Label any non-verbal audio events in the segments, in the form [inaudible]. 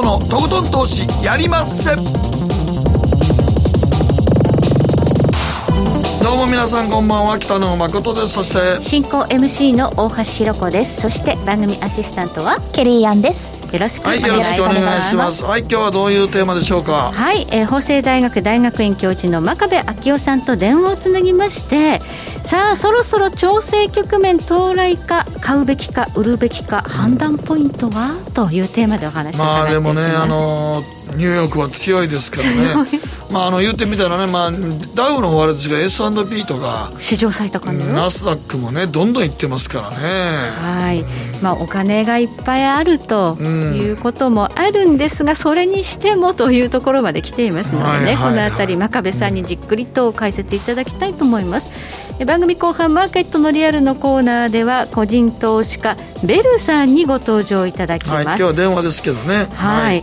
誠のとことん投資やりまっせ。どうも皆さんこんばんは北野誠です。そして進行 MC の大橋ひろ子です。そして番組アシスタントはケリーアンです。よろしくお願いはいよろしくお願いします。はい今日はどういうテーマでしょうか？はい、えー、法政大学大学院教授の真壁昭夫さんと電話をつなぎましてさあそろそろ調整局面到来か買うべきか売るべきか判断ポイントは？というテーマでお話を伺っていきます。まあでもねあのニューヨークは強いですからね。まああの言ってみたらね、まあ、ダウの終わりですが S&P とか史上最高値ナスダックもねどんどんいってますからね。はい。まあお金がいっぱいあるということもあるんですが、それにしてもというところまで来ていますのでね、はいはいはい、この辺り真壁さんにじっくりと解説いただきたいと思います番組後半マーケットのリアルのコーナーでは個人投資家ベルさんにご登場いただきます、はい、今日は電話ですけどね。はい、はい。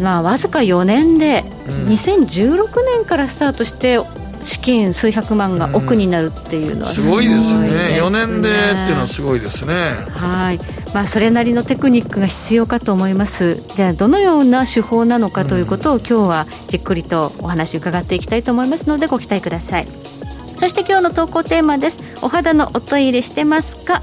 まあ、わずか4年で、2016年からスタートして資金数百万が億になるっていうのは。すごいですね。ね。4年でっていうのはすごいですね。はい。まあ、それなりのテクニックが必要かと思います。じゃあどのような手法なのかということを、今日はじっくりとお話伺っていきたいと思いますのでご期待くださいそして今日の投稿テーマです。お肌のお手入れしてますか？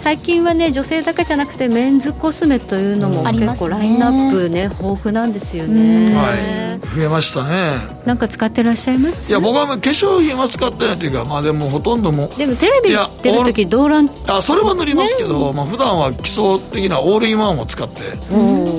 最近はね女性だけじゃなくてメンズコスメというのも結構ラインナップね豊富なんですよね。はい。増えましたね。なんか使ってらっしゃいます？いや僕は化粧品は使ってないというかまあでもほとんどもでもテレビ出る時動乱あそれは塗りますけど、ね、まあ普段は基礎的なオールインワンを使って、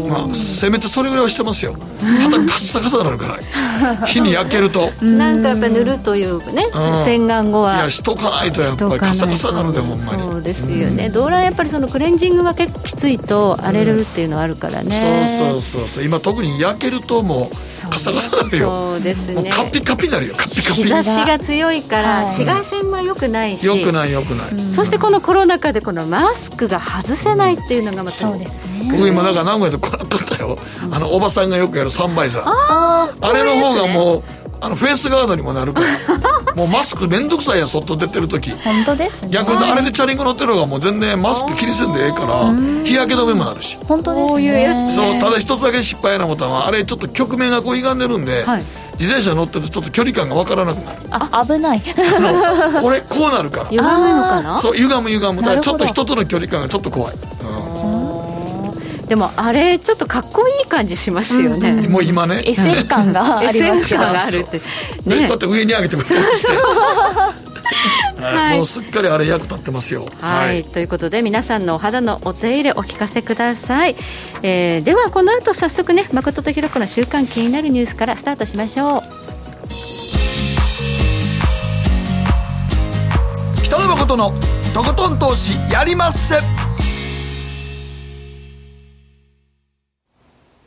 まあ、せめてそれぐらいはしてますよ。肌カッサカサになるから [laughs] 火に焼けると。なんかやっぱ塗るというね、うん、洗顔後はいやしとかないとやっぱりカサカサになるでほんまに。そうですよね、動乱やっぱりそのクレンジングが結構きついと荒れるっていうのはあるからね、うん、そうそうそうそう。今特に焼けるともうカサカサなるよ。そうですね。カピカピなるよ。カピカピ。日差しが強いから紫外線はよくないし。よくないよくない、そしてこのコロナ禍でこのマスクが外せないっていうのがまたそうですね。僕今なんか名古屋でこらっとったよ、あのおばさんがよくやるサンバイザー。ああれの方がもうあのフェイスガードにもなるから。[laughs] もうマスク面倒くさいや外出てる時。本当ですね。逆にあれでチャリンコ乗ってる方がもう全然マスク気にせんでええから日焼け止めもなるし。本当ですね。そうただ一つだけ失敗なことはあれちょっと曲面がこう歪んでるんで、はい。自転車乗ってるとちょっと距離感が分からなくなる。あ危ない。これこうなるから。歪むのかな？そう歪む歪む。だからちょっと人との距離感がちょっと怖い、でもあれちょっとかっこいい感じしますよね、うん、もう今ね。エセ感が [laughs] ありますけどがあるって、ね、だって上に上げてもして [laughs] はい、もうすっかりあれ役立ってますよ、はい、はい、ということで皆さんのお肌のお手入れお聞かせください、えー、ではこの後早速ね誠とひろ子の週間気になるニュースからスタートしましょう。北野誠のとことん投資やりまっせ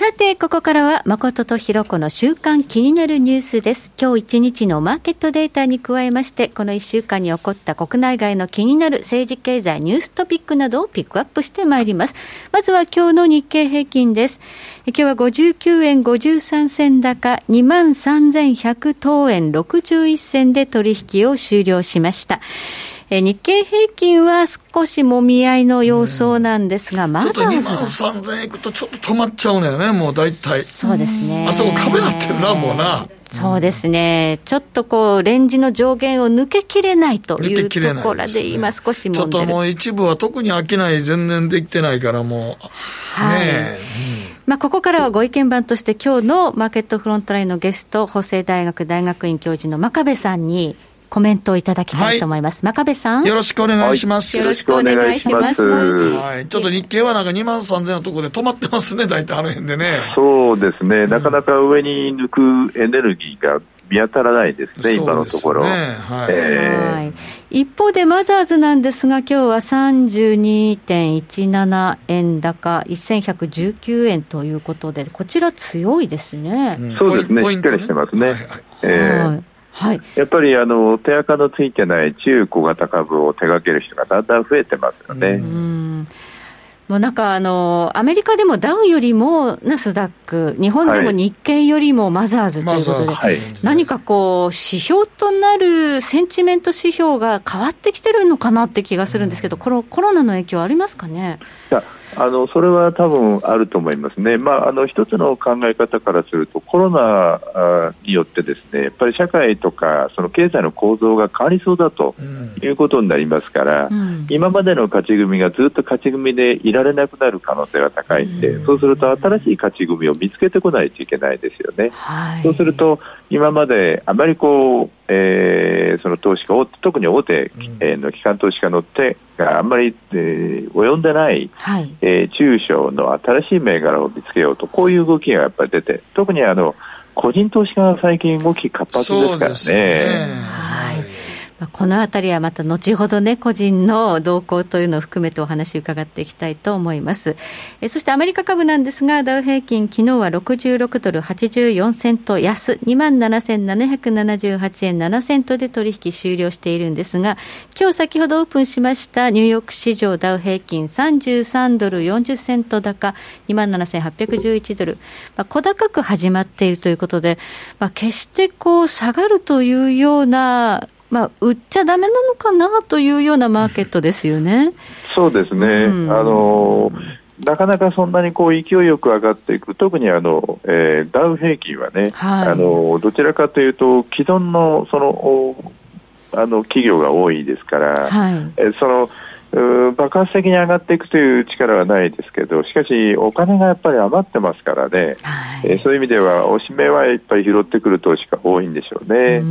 さて、ここからは誠とひろこの週間気になるニュースです。今日一日のマーケットデータに加えまして、この一週間に起こった国内外の気になる政治経済ニューストピックなどをピックアップしてまいります。まずは今日の日経平均です。今日は59円53銭高、23,100等円61銭で取引を終了しました。え日経平均は少しもみ合いの様相なんですが、まずちょっと2万3000円いくとちょっと止まっちゃうのよね、もう大体。そうですね。あそこ壁なってるな、もうな。そうですね、ちょっとこう、レンジの上限を抜けきれないというところで、今、少し、ね、ちょっともう一部は特に飽きない、全然できてないから、もう、はい、ねうん、まあ、ここからはご意見番として、今日のマーケットフロントラインのゲスト、法政大学大学院教授の真壁さんに、コメントをいただきたいと思います。はい、真壁さん？よろしくお願いします。よろしくお願いします。はい。ちょっと日経はなんか2万3000のところで止まってますね、大体あの辺でね。そうですね。なかなか上に抜くエネルギーが見当たらないですね、今のところ。ねはいえー、一方で、マザーズなんですが、今日は32.17円高、1119円ということで、こちら強いですね。うん、そうですね、しっかりしてますね。はいはいえーはい、やっぱりあの手垢のついてない中小型株を手掛ける人がだんだん増えてますよね。もうなんかあの、アメリカでもダウよりもナスダック、日本でも日経よりもマザーズということで、はい、何かこう、指標となるセンチメント指標が変わってきてるのかなって気がするんですけど、このコロナの影響ありますかね？あのそれは多分あると思いますね、まあ、あの一つの考え方からすると、コロナによってですねやっぱり社会とかその経済の構造が変わりそうだということになりますから、うん、今までの勝ち組がずっと勝ち組でいられなくなる可能性が高いんで、うん、そうすると新しい勝ち組を見つけてこないといけないですよね。はい、そうすると今まであまりこう、えー、その投資家特に大手、えー、の機関投資家の手があんまり、えー、及んでない、はい、えー、中小の新しい銘柄を見つけようとこういう動きがやっぱり出て特にあの個人投資家が最近動き活発ですからね。このあたりはまた後ほどね、個人の動向というのを含めてお話伺っていきたいと思います。えそしてアメリカ株なんですが、ダウ平均、昨日は66ドル84セント安、27,778円7セントで取引終了しているんですが、今日先ほどオープンしましたニューヨーク市場ダウ平均33ドル40セント高、27,811ドル、まあ、小高く始まっているということで、まあ、決してこう下がるというようなまあ、売っちゃだめなのかなというようなマーケットですよね。[laughs] そうですね、うん、あのなかなかそんなにこう勢いよく上がっていく、特にあの、えー、ダウ平均はね、はい、あのどちらかというと、既存のそのあの企業が多いですから、はい、えその爆発的に上がっていくという力はないですけど、しかし、お金がやっぱり余ってますからね、はい、えそういう意味では、おしめはいっぱい拾ってくる投資家多いんでしょうね。う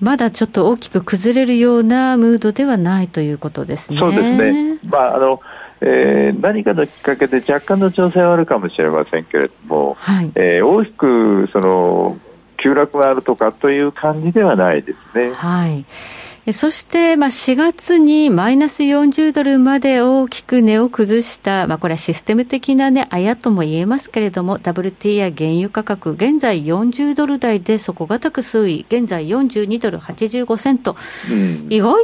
まだちょっと大きく崩れるようなムードではないということですね。そうですね。まあ、あの、えー、何かのきっかけで若干の調整はあるかもしれませんけれども、はい、えー、大きくその急落があるとかという感じではないですね。はいそして、まあ、4月にマイナス40ドルまで大きく値を崩した、まあ、これはシステム的なね、あやとも言えますけれども、WT や原油価格、現在40ドル台で底堅く推移、現在42ドル85セント。うん、意外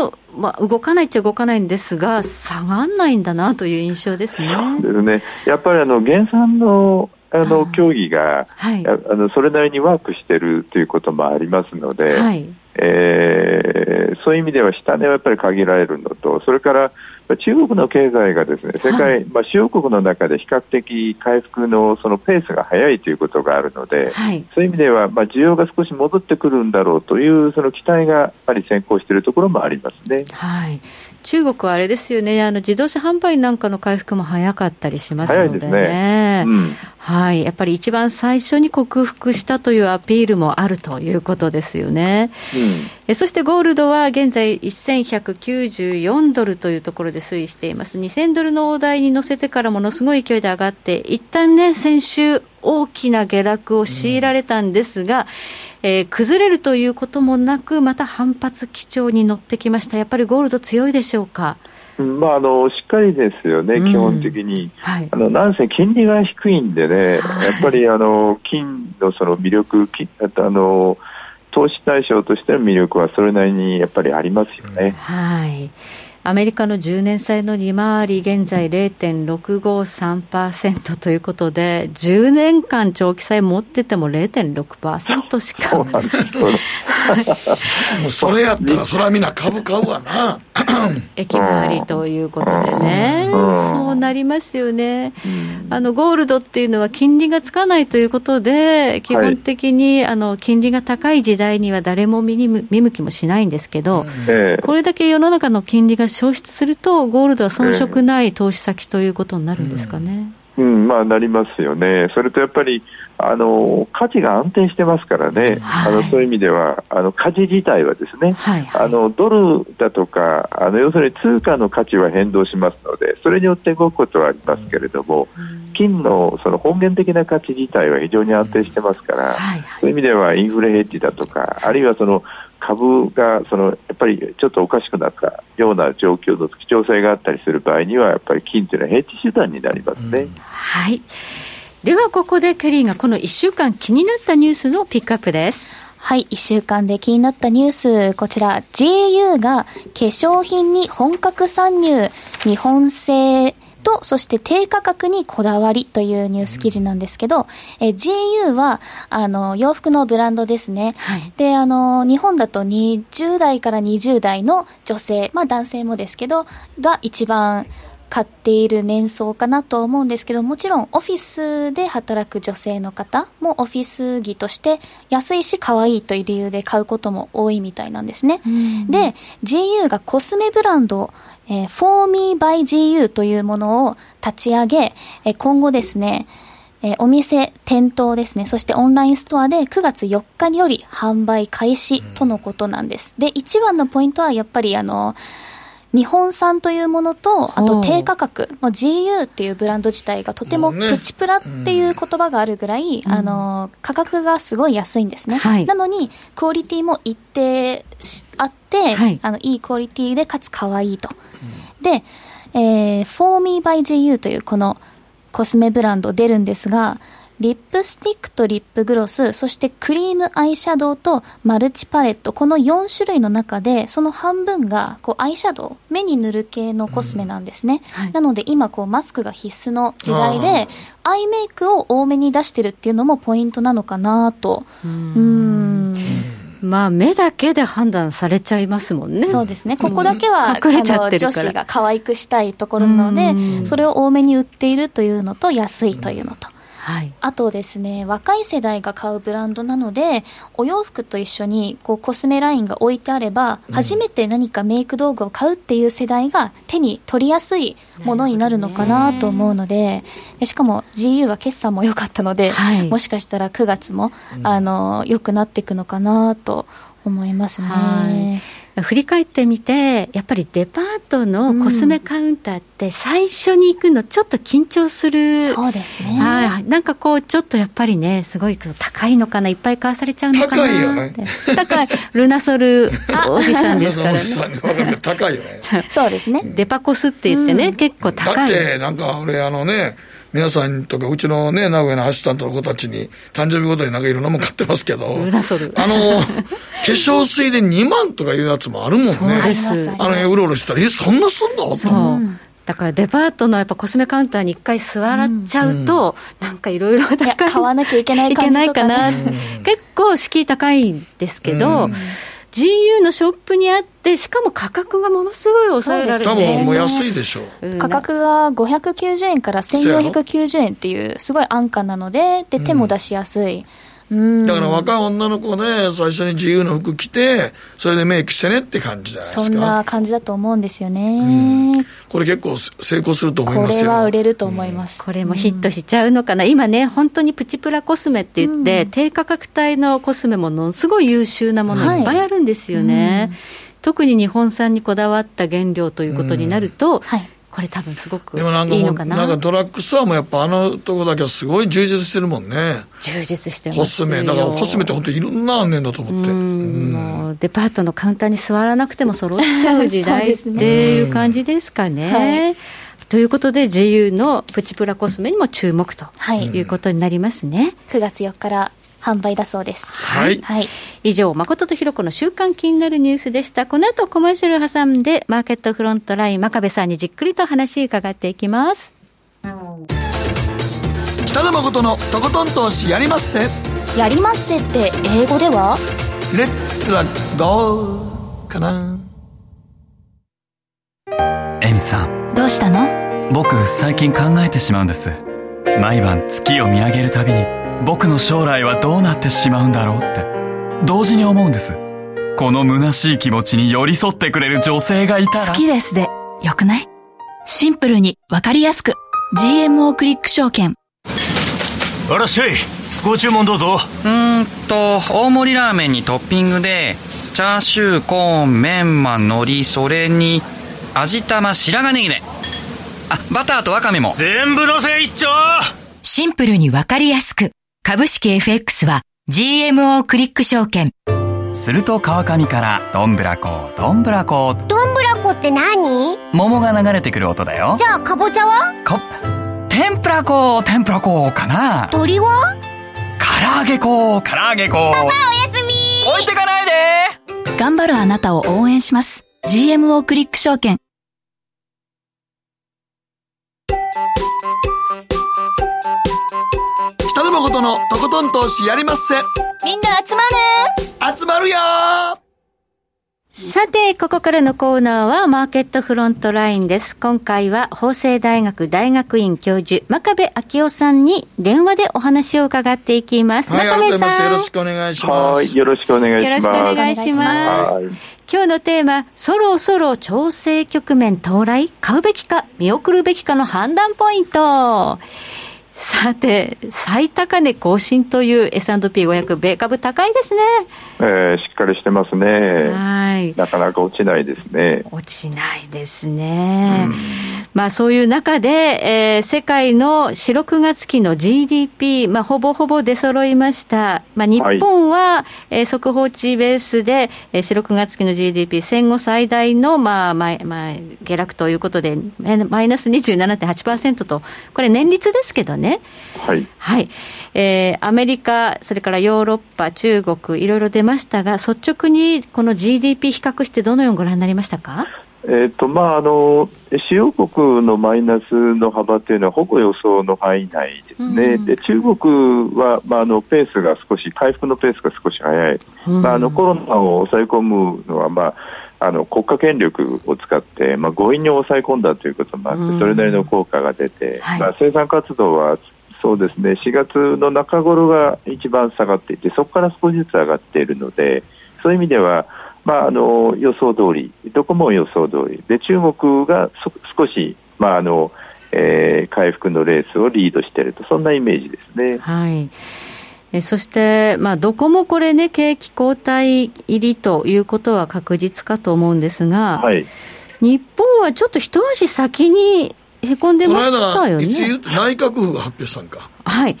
と、まあ、動かないっちゃ動かないんですが、下がんないんだなという印象ですね。ですね。やっぱりあの、減産のあの競技が、はい、あのそれなりにワークしているということもありますので、はい、えー、そういう意味では下値はやっぱり限られるのと、それから中国の経済がですね世界、はい、まあ、主要国の中で比較的回復のそのペースが速いということがあるので、はい、そういう意味では、まあ、需要が少し戻ってくるんだろうというその期待がやっぱり先行しているところもありますね。はい。中国はあれですよね、あの自動車販売なんかの回復も早かったりしますのでね、ね。うん、はい、やっぱり一番最初に克服したというアピールもあるということですよね。うん、えそしてゴールドは現在1194ドルというところで推移しています。2000ドルの大台に乗せてからものすごい勢いで上がって、一旦ね、先週大きな下落を強いられたんですが、うんえー、崩れるということもなく、また反発基調に乗ってきました、やっぱりゴールド強いでしょうか？まあ、あのしっかりですよね、うん、基本的に、はい、あのなんせ金利が低いんでね、はい、やっぱりあの金のその魅力あの、投資対象としての魅力はそれなりにやっぱりありますよね。はいアメリカの10年債の利回り、現在0.653%ということで、10年間長期債持ってても0.6%しか。[laughs] もうそれやったら、それはみんな株買うわな。[laughs] 駅回りということでね、そうなりますよね。あの、ゴールドっていうのは金利がつかないということで、基本的に、あの、金利が高い時代には誰も見向きもしないんですけど、これだけ世の中の金利が消失すると、ゴールドは遜色ない投資先ということになるんですかね。うん、まあ、なりますよね。それとやっぱり、あの、価値が安定してますからね。はい、あの、そういう意味では、あの、価値自体はですね、はいはい、あの、ドルだとか、あの、要するに通貨の価値は変動しますので、それによって動くことはありますけれども、うん、金のその本源的な価値自体は非常に安定してますから、はいはい、そういう意味ではインフレヘッジだとか、あるいはその、株がそのやっぱりちょっとおかしくなったような状況の貴重性があったりする場合にはやっぱり金というのはヘッジ手段になりますね。うん、はいではここでケリーがこの1週間気になったニュースのピックアップです。はい、1週間で気になったニュース、こちら、GU が化粧品に本格参入、日本製と、そして低価格にこだわりというニュース記事なんですけど、え GU は、あの、洋服のブランドですね。はい、で、あの、日本だと20代から20代の女性、まあ男性もですけど、が一番、買っている年層かなと思うんですけど、もちろんオフィスで働く女性の方もオフィス着として安いし可愛いという理由で買うことも多いみたいなんですね。で、GU がコスメブランド、えー、For Me by GU というものを立ち上げ、えー、今後ですね、えー、お店、店頭ですね、そしてオンラインストアで9月4日により販売開始とのことなんです。で、一番のポイントはやっぱりあの、日本産というものと、あと低価格、まあ、GU っていうブランド自体がとてもプチプラっていう言葉があるぐらい、あの価格がすごい安いんですね、はい、なのにクオリティも一定あって、はい、あのいいクオリティでかつ可愛いと、で、えー、For Me by GU というこのコスメブランド出るんですがリップスティックとリップグロス、そしてクリームアイシャドウとマルチパレット、この4種類の中で、その半分がこうアイシャドウ、目に塗る系のコスメなんですね。うんはい、なので今こうマスクが必須の時代で、アイメイクを多めに出してるっていうのもポイントなのかなと。うんまあ、目だけで判断されちゃいますもんね。そうですね。ここだけは、隠れちゃってる女子が可愛くしたいところなので、それを多めに売っているというのと、安いというのと。はい、あとですね若い世代が買うブランドなのでお洋服と一緒にこうコスメラインが置いてあれば、うん、初めて何かメイク道具を買うっていう世代が手に取りやすいものになるのかなと思うので、ね、しかも GU は決算も良かったので、はい、もしかしたら9月も、うん、あの良くなっていくのかなと思いますね。はい振り返ってみて、やっぱりデパートのコスメカウンターって最初に行くのちょっと緊張する。そうですね。はい。なんかこう、ちょっとやっぱりね、すごい高いのかな、いっぱい買わされちゃうのかな高いよね。高い。ルナソルおじさんですからね。高いよね。そうですね。デパコスって言ってね、結構高い。だって、なんか俺あのね、皆さんとか、うちのね、名古屋のアシスタントの子たちに、誕生日ごとになんかいろんなもん買ってますけど、あの、化粧水で2万とかいうやつもあるもんね。そうです。あの、うろうろしたら、え、そんなすんの？そう。だからデパートのやっぱコスメカウンターに一回座らっちゃうと、うん、なんかいろいろ買わなきゃいけない感じとか、ね、いけないかな、結構敷居高いんですけど、うん GU のショップにあって、しかも価格がものすごい抑えられて多分もう安いでしょう。価格が590円から1490円っていう、すごい安価なので、で、手も出しやすい。うんだから若い女の子ね、最初に自由の服着て、それでメイクしてねって感じじゃないですか。そんな感じだと思うんですよね。これ結構成功すると思いますよ。これは売れると思います。これもヒットしちゃうのかな。今ね、本当にプチプラコスメって言って、低価格帯のコスメものすごい優秀なものいっぱいあるんですよね。特に日本産にこだわった原料ということになると、はいこれ多分すごくいいのかな？なんかドラッグストアもやっぱあのとこだけはすごい充実してるもんね。充実してますコスメ。だからコスメって本当いろんなあんねんだと思って。もうデパートのカウンターに座らなくても揃っちゃう時代っていう感じですかね、はい。ということで、GU のプチプラコスメにも注目とい。うことになりますね。はい、9月4日から販売だそうです。はい。はい、以上、誠とひろ子の週間気になるニュースでした。この後コマーシャル挟んで、マーケットフロントライン、真壁さんにじっくりと話伺っていきます。北野誠のとことん投資やりまっせ。やりまっせって英語では？レッツはどうかなエミさん。どうしたの？僕、最近考えてしまうんです。毎晩月を見上げるたびに、僕の将来はどうなってしまうんだろうって、同時に思うんです。この虚しい気持ちに寄り添ってくれる女性がいたら。好きですで、よくない？シンプルにわかりやすく。GMO クリック証券。あらっしゃい。ご注文どうぞ。うーんと、大盛りラーメンにトッピングで、チャーシュー、コーン、メンマ、海苔、それに、味玉、白髪ネギね。あ、バターとワカメも。全部のせ一丁シンプルにわかりやすく。株式 FX は GMO クリック証券。すると川上からどんぶらこどんぶらこ。どんぶらこって何？桃が流れてくる音だよ。じゃあかぼちゃは？こ天ぷらこ天ぷらこかな。鳥は？唐揚げこ唐揚げこ。パパおやすみ。置いてかないで。頑張るあなたを応援します。GMO クリック証券北野誠のとことん投資やりまっせ。みんな集まる集まるよさて、ここからのコーナーはマーケットフロントラインです。今回は法政大学大学院教授、真壁昭夫さんに電話でお話を伺っていきます。はい、真壁さん。よろしくお願いします。はい、よろしくお願いします。よろしくお願いします。今日のテーマ、そろそろ調整局面到来？買うべきか、見送るべきかの判断ポイント。さて、最高値更新という S&P500 米株高いですね。えー、しっかりしてますね。はい。なかなか落ちないですね。落ちないですね。うん、まあそういう中で、えー、世界の4、6月期の GDP、まあほぼほぼ出揃いました。まあ日本は、はい、えー、速報値ベースで、えー、4、6月期の GDP 戦後最大の、まあ、まあ、まあ、下落ということで、マイナス27.8%と、これ年率ですけどね。ね。はい。はい。えー、アメリカ、それからヨーロッパ、中国、いろいろ出ましたが、率直にこの GDP 比較してどのようにご覧になりましたか？えーとまあ、あの主要国のマイナスの幅というのはほぼ予想の範囲内ですね、うん、で中国は、まあ、あのペースが少し回復のペースが少し早い、うん、まあ、あのコロナを抑え込むのは、まあ、あの国家権力を使って、まあ、強引に抑え込んだということもあって、それなりの効果が出て、はい、まあ、生産活動はそうですね4月の中頃が一番下がっていてそこから少しずつ上がっているのでそういう意味では、まあ、あの予想通りどこも予想通りで中国が少し、まああのえー、回復のレースをリードしているとそんなイメージですね。はいえそして、まあ、どこもこれね、景気後退入りということは確実かと思うんですが、はい、日本はちょっと一足先にへこんでましたよね。内閣府が発表したんか。はい。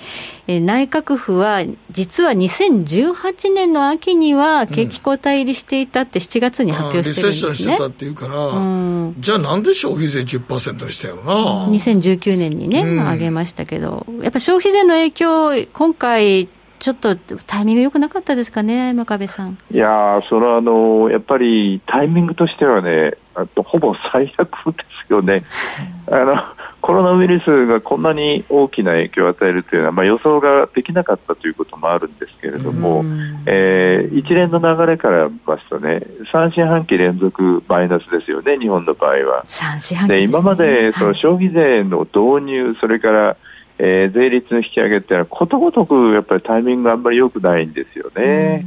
え内閣府は、実は2018年の秋には、景気後退入りしていたって7月に発表してるんですね。リセッションしてたっていうから、うん、じゃあなんで消費税10%にしたよな。2019年にね、うん、上げましたけど、やっぱ消費税の影響、今回、ちょっとタイミング良くなかったですかね、真壁さん。いやそれはあのやっぱりタイミングとしてはね、あとほぼ最悪ですよね。あのコロナウイルスがこんなに大きな影響を与えるというのは、まあ、予想ができなかったということもあるんですけれども、えー、一連の流れから見ますとね、3四半期連続マイナスですよね、日本の場合は。で、ね、今までその消費税の導入、それからえー、税率の引き上げっていうのはことごとくやっぱりタイミングがあんまり良くないんですよね。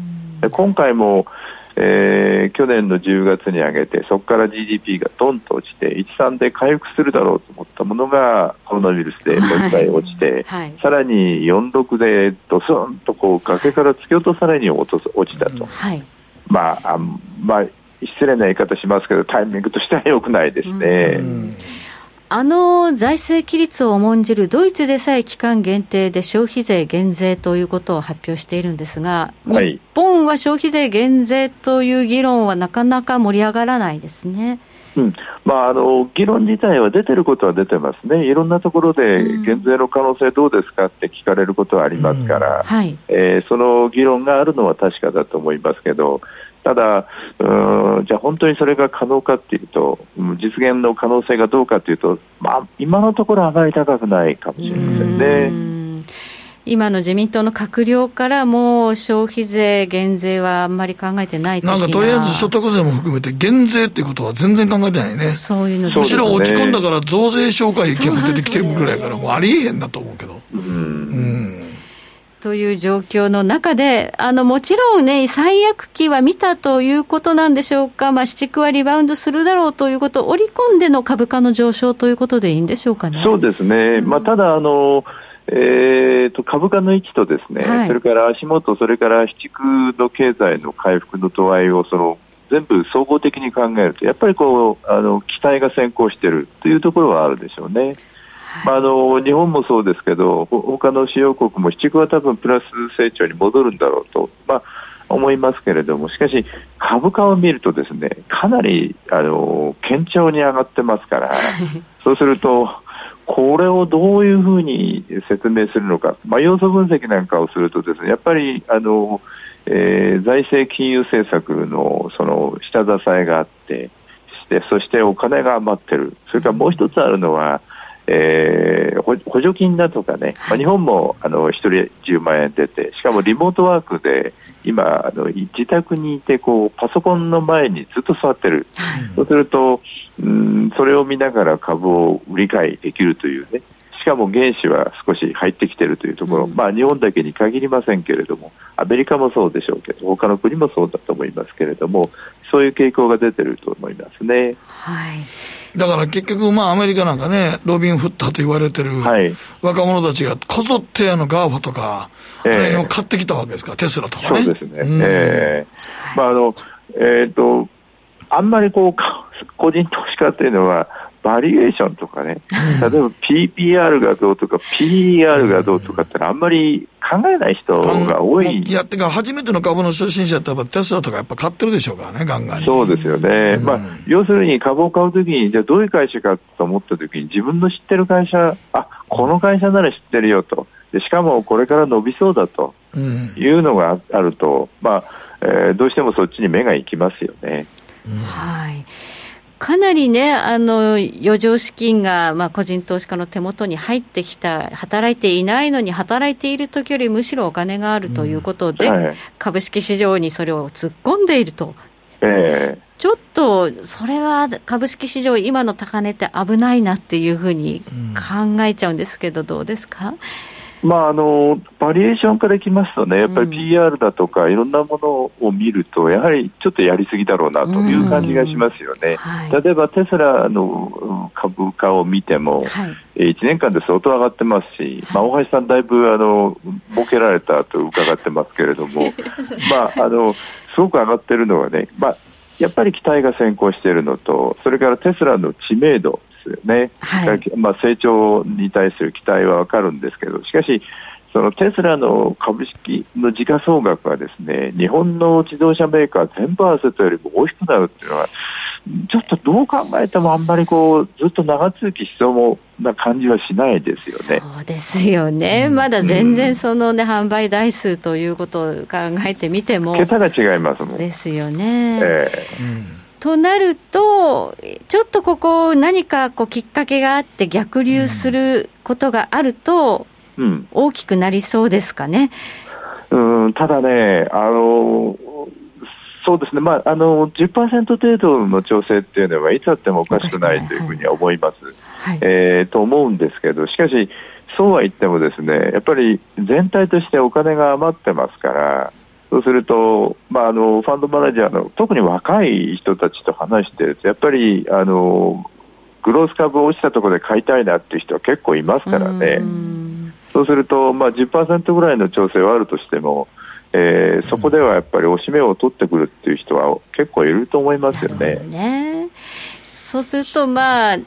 今回も、えー、去年の10月に上げてそこから GDP がどんと落ちて13で回復するだろうと思ったものがコロナウイルスでもう一回落ちて、はい。はい、さらに46でドスンとこう崖から突き落とされに落とす落ちたと、はい、まああまあ失礼な言い方しますけどタイミングとしては良くないですね。あの財政規律を重んじるドイツでさえ期間限定で消費税減税ということを発表しているんですが、はい、日本は消費税減税という議論はなかなか盛り上がらないですね。うん。まあ、あの議論自体は出てることは出てますね、いろんなところで減税の可能性どうですかって聞かれることはありますから、うんはい、えー、その議論があるのは確かだと思いますけど、ただ、うんじゃあ本当にそれが可能かというと、実現の可能性がどうかというと、まあ、今のところあまり高くないかもしれませんね。今の自民党の閣僚からも消費税減税はあんまり考えてないなんかとりあえず所得税も含めて減税っていうことは全然考えてないね。そういうのむしろ落ち込んだから増税消化費権も出てきてるぐらいから、もうありえへんなと思うけど。うん、うんという状況の中で、あのもちろんね、最悪期は見たということなんでしょうか、まあ、市区はリバウンドするだろうということを織り込んでの株価の上昇ということでいいんでしょうかね。そうですね、うん、まあ、ただあの、えーと、株価の位置とですね、はい、それから足元、それから市区の経済の回復の度合いをその全部総合的に考えると、やっぱりこうあの期待が先行しているというところはあるでしょうね。まあ、あの日本もそうですけど他の主要国も7区は多分プラス成長に戻るんだろうと、まあ、思いますけれどもしかし株価を見るとですねかなりあの堅調に上がってますから [laughs] そうするとこれをどういうふうに説明するのか、まあ、要素分析なんかをするとですねやっぱりあの、えー、財政金融政策のその下支えがあってしてそしてお金が余ってる。それからもう一つあるのはえー、補助金だとかね、まあ、日本もあの1人10万円出て、しかもリモートワークで、今、あの自宅にいてこう、パソコンの前にずっと座ってる、はい、そうすると、うん、それを見ながら株を売り買いできるというね、しかも原資は少し入ってきているというところ、うん、まあ、日本だけに限りませんけれども、アメリカもそうでしょうけど、他の国もそうだと思いますけれども、そういう傾向が出てると思いますね。はいだから結局、まあ、アメリカなんかね、ロビンフッターと言われてる若者たちがこぞってあの GAFA とか、あれを買ってきたわけですか、テスラとかね。そうですね。うん、えー、まああのえーと、あんまりこう個人投資家っていうのは、バリュエーションとかね、例えば PBR がどうとか PER がどうとかってあんまり考えない人が多い。いや、てか初めての株の初心者ってやっぱテスラとかやっぱ買ってるでしょうからね、ガンガンそうですよね。うん、まあ、要するに株を買うときに、じゃあどういう会社かと思ったときに自分の知ってる会社、あ、この会社なら知ってるよと。でしかもこれから伸びそうだというのがあると、まあ、えー、どうしてもそっちに目が行きますよね。うん、はい。かなりね、あの余剰資金が、まあ、個人投資家の手元に入ってきた、働いていないのに、働いている時よりむしろお金があるということで、うんはい、株式市場にそれを突っ込んでいると。えー、ちょっとそれは株式市場、今の高値って危ないなっていうふうに考えちゃうんですけど、どうですか、うんまあ、あのバリエーションからいきますとね、やっぱり PR だとか、いろんなものを見ると、やはりちょっとやりすぎだろうなという感じがしますよね。はい、例えばテスラの株価を見ても、はい、1年間で相当上がってますし、まあ、大橋さん、だいぶあの儲けられたと伺ってますけれども、[laughs] まあ、あのすごく上がってるのはね、まあ、やっぱり期待が先行しているのと、それからテスラの知名度、ですよね、はい、まあ、成長に対する期待は分かるんですけど、しかし、そのテスラの株式の時価総額がですね日本の自動車メーカー全部合わせたよりも大きくなるっていうのは、ちょっとどう考えてもあんまりこうずっと長続きしそうもな感じはしないですよね。そうですよね、うん、まだ全然そのね、うん、販売台数ということを考えてみても、桁が違いますもん。ですよね。えー、うんとなると、ちょっとここ、何かこうきっかけがあって、逆流することがあると、大きくなりそうですかね？うん、ただね、あのそうですね、まあ、あの10%程度の調整っていうのはいつあってもおかしくないというふうには思います。はい、えー、と思うんですけど、しかし、そうは言ってもですねやっぱり全体としてお金が余ってますから、そうすると、まあ、あのファンドマネージャーの特に若い人たちと話してるとやっぱりあのグロース株落ちたところで買いたいなっていう人は結構いますからね。そうすると、まあ10%ぐらいの調整はあるとしても、えー、そこではやっぱり押し目を取ってくるっていう人は結構いると思いますよね。ねそうすると、まあ、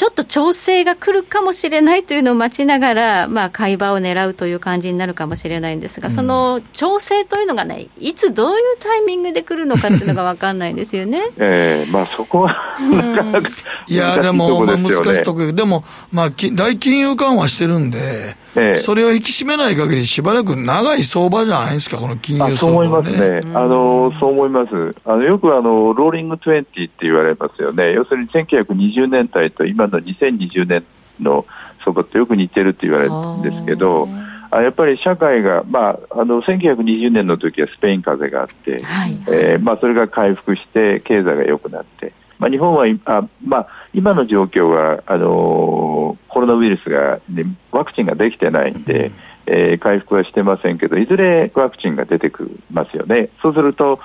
ちょっと調整が来るかもしれないというのを待ちながら、まあ、買い場を狙うという感じになるかもしれないんですが、うん、その調整というのがね、いつどういうタイミングで来るのかっていうのが分かんないですよね。[laughs] えー、まあ、そこは、なかなかいや、でも、まあ、難しいところでも、まあ、大金融緩和してるんで、えー、それを引き締めない限り、しばらく長い相場じゃないですか、この金融相場、ね、そう思いますね、あのそう思います、あのよくあのローリング20って言われますよね、要するに1920年代と今の2020年の相場ってよく似てるって言われるんですけど。あやっぱり社会が、まあ、あの1920年の時はスペイン風邪があって、はい、えー、まあ、それが回復して経済が良くなって、まあ、日本はあ、まあ、今の状況はあのコロナウイルスが、ね、ワクチンができてないんで、うん、えー、回復はしてませんけどいずれワクチンが出てくますよね、そうすると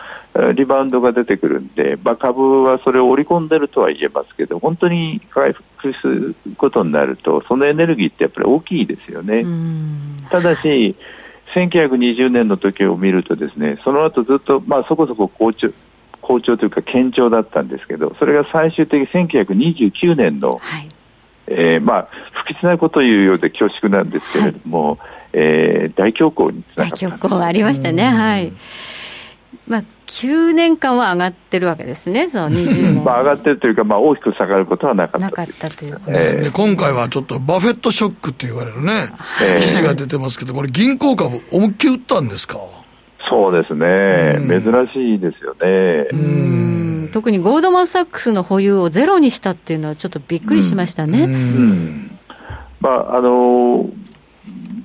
リバウンドが出てくるんで、まあ、株はそれを織り込んでるとは言えますけど本当に回復することになるとそのエネルギーってやっぱり大きいですよね。ただし1920年の時を見るとですねその後ずっと、まあ、そこそこ好調好調というか堅調だったんですけどそれが最終的に1929年の、はい、えー、まあ、不吉なことを言うようで恐縮なんですけれども、はい、えー、大恐慌につながった。大恐慌ありましたね、はい。まあ、9年間は上がってるわけですね、その20年。[laughs] まあ上がってるというか、まあ、大きく下がることはなかったなかったという、えー、今回はちょっとバフェットショックって言われるね、えー、記事が出てますけど、これ、銀行株、思いっきり売ったんですか？そうですね、珍しいですよね。特にゴールドマン・サックスの保有をゼロにしたっていうのは、ちょっとびっくりしましたね。まああの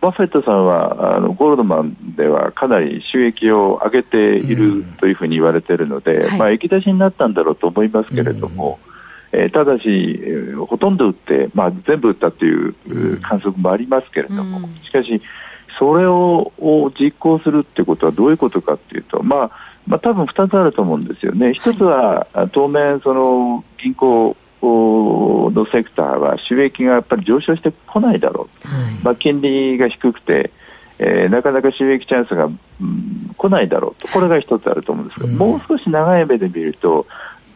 バフェットさんはあのゴールドマンではかなり収益を上げているというふうに言われているので、うん、まあ、液出しになったんだろうと思いますけれども、うん、えー、ただし、えー、ほとんど売って、まあ、全部売ったという観測もありますけれども、うん、しかし、それをを実行するってことはどういうことかというと、まあまあ多分2つあると思うんですよね、一つは当面、その銀行のセクターは収益がやっぱり上昇してこないだろう、はい、まあ、金利が低くて、えー、なかなか収益チャンスが、うん、来ないだろうと、これが一つあると思うんですが、もう少し長い目で見ると、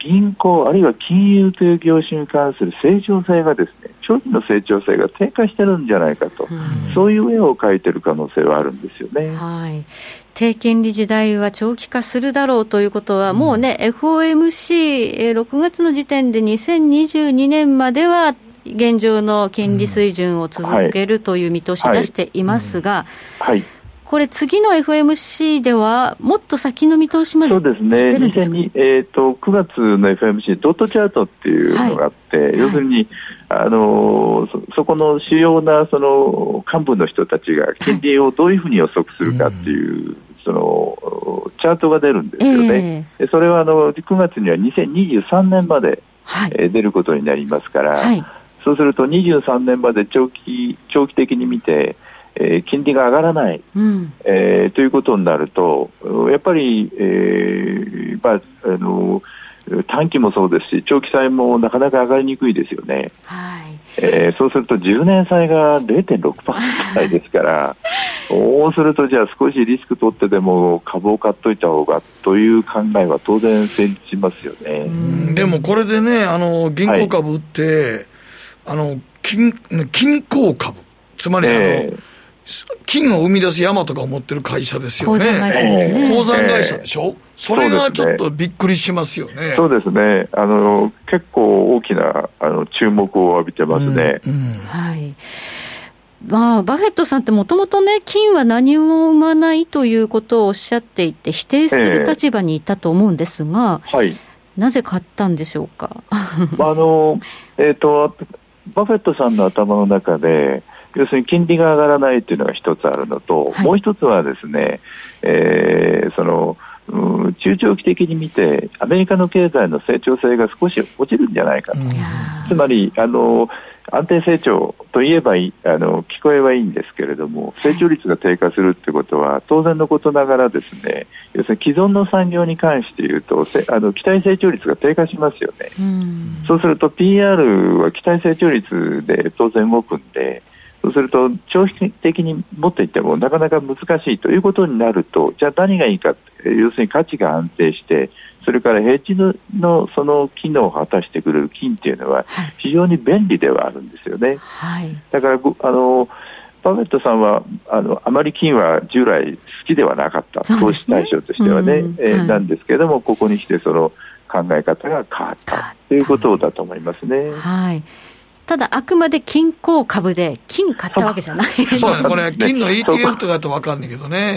銀行、あるいは金融という業種に関する成長性がですね、長期の成長性が低下してるんじゃないかと、うん、そういう絵を描いてる可能性はあるんですよね。はい。低金利時代は長期化するだろうということは、もうね、FOMC、6月の時点で2022年までは現状の金利水準を続けるという見通し出していますが、はいこれ、次の FMC では、もっと先の見通しまでそうですね、2002えーと、9月の FMC、ドットチャートっていうのがあって、はい、要するに、あのそそこの主要なその幹部の人たちが金利をどういうふうに予測するかっていう、はい、そのチャートが出るんですよね、えー、それはあの9月には2023年まで、はい、えー、出ることになりますから、はい、そうすると23年まで長期長期的に見て、えー、金利が上がらない、うん、えー、ということになると、やっぱり、えーまあ、あの短期もそうですし、長期債もなかなか上がりにくいですよね。はい。えー、そうすると10年債が0.6%台ですから、[laughs] そうするとじゃあ少しリスク取ってでも株を買っといた方がという考えは当然成立しますよね。でもこれでね、あの銀行株って、はい、あの金金鉱株、つまりあの、えー金を生み出す山とかを持ってる会社ですよね。鉱山会社ですね。鉱山会社でしょ、えー、それがちょっとびっくりしますよね。そうですね。あの、結構大きな、あの、注目を浴びてますね。うんうん、はい。まあ、バフェットさんってもともとね、金は何も生まないということをおっしゃっていて、否定する立場にいたと思うんですが、えー、はい、なぜ買ったんでしょうか？[laughs] あの、えっ、ー、と、バフェットさんの頭の中で、要するに金利が上がらないというのが一つあるのと、はい、もう一つはですね、えー、その、うん、中長期的に見て、アメリカの経済の成長性が少し落ちるんじゃないかと、つまりあの安定成長といえばあの聞こえはいいんですけれども、成長率が低下するということは、当然のことながら、ですね要するに既存の産業に関して言うと、あの期待成長率が低下しますよね、うそうすると PR は期待成長率で当然動くんで、そうすると、長期的に持っていってもなかなか難しいということになると、じゃあ何がいいか、要するに価値が安定して、それからヘッジのその機能を果たしてくれる金っていうのは、非常に便利ではあるんですよね。はい、だからあのパフェットさんはあのあまり金は従来好きではなかった、ね、投資対象としてはね、うん、えーはい、なんですけれども、ここに来てその考え方が変わった。ということだと思いますね。はいただ、あくまで金鉱株で、金買ったわけじゃない。そう。ね、[laughs] これ、金の ETF とかと分かんないけどね、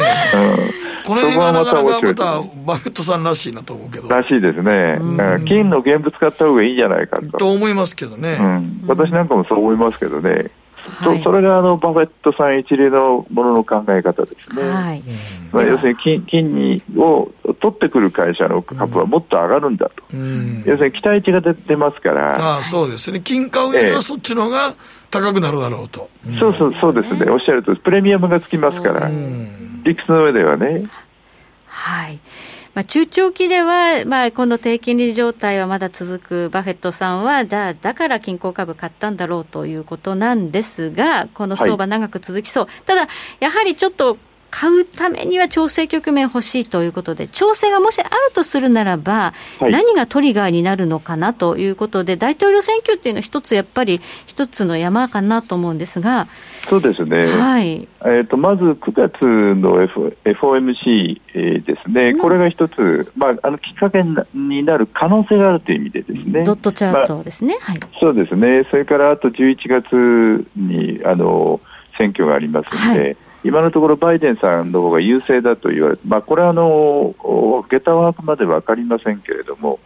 この辺がなかなかまた、バフェットさんらしいなと思うけど。らしいですね、金の現物買った方がいいんじゃないかと。と思いますけどね、うん、私なんかもそう思いますけどね。はい、それがあのバフェットさん一流のものの考え方ですね。はい、まあ、要するに金金にを取ってくる会社の株はもっと上がるんだと、うん、要するに期待値が出てますから、あそうですね、金買うよりはそっちの方が高くなるだろうと、えー、そうそうそうですね、おっしゃるとプレミアムがつきますから、理屈の上ではね。はいまあ、中長期では、まあ、この低金利状態はまだ続く。バフェットさんはだ、だから金鉱株買ったんだろうということなんですが、この相場、長く続きそう、はい、ただ、やはりちょっと買うためには調整局面欲しいということで、調整がもしあるとするならば、はい、何がトリガーになるのかなということで、大統領選挙っていうのは一つやっぱり、一つの山かなと思うんですが。そうですね。はい。えっ、ー、と、まず9月の、F、FOMC、ですね、これが一つ、まあ、あの、きっかけになる可能性があるという意味でですね。ドットチャートですね。まあ、はい。そうですね。それからあと11月に、あの、選挙がありますので、はい今のところバイデンさんの方が優勢だと言われて、まあ、これはあの下駄はあくまで分かりませんけれども、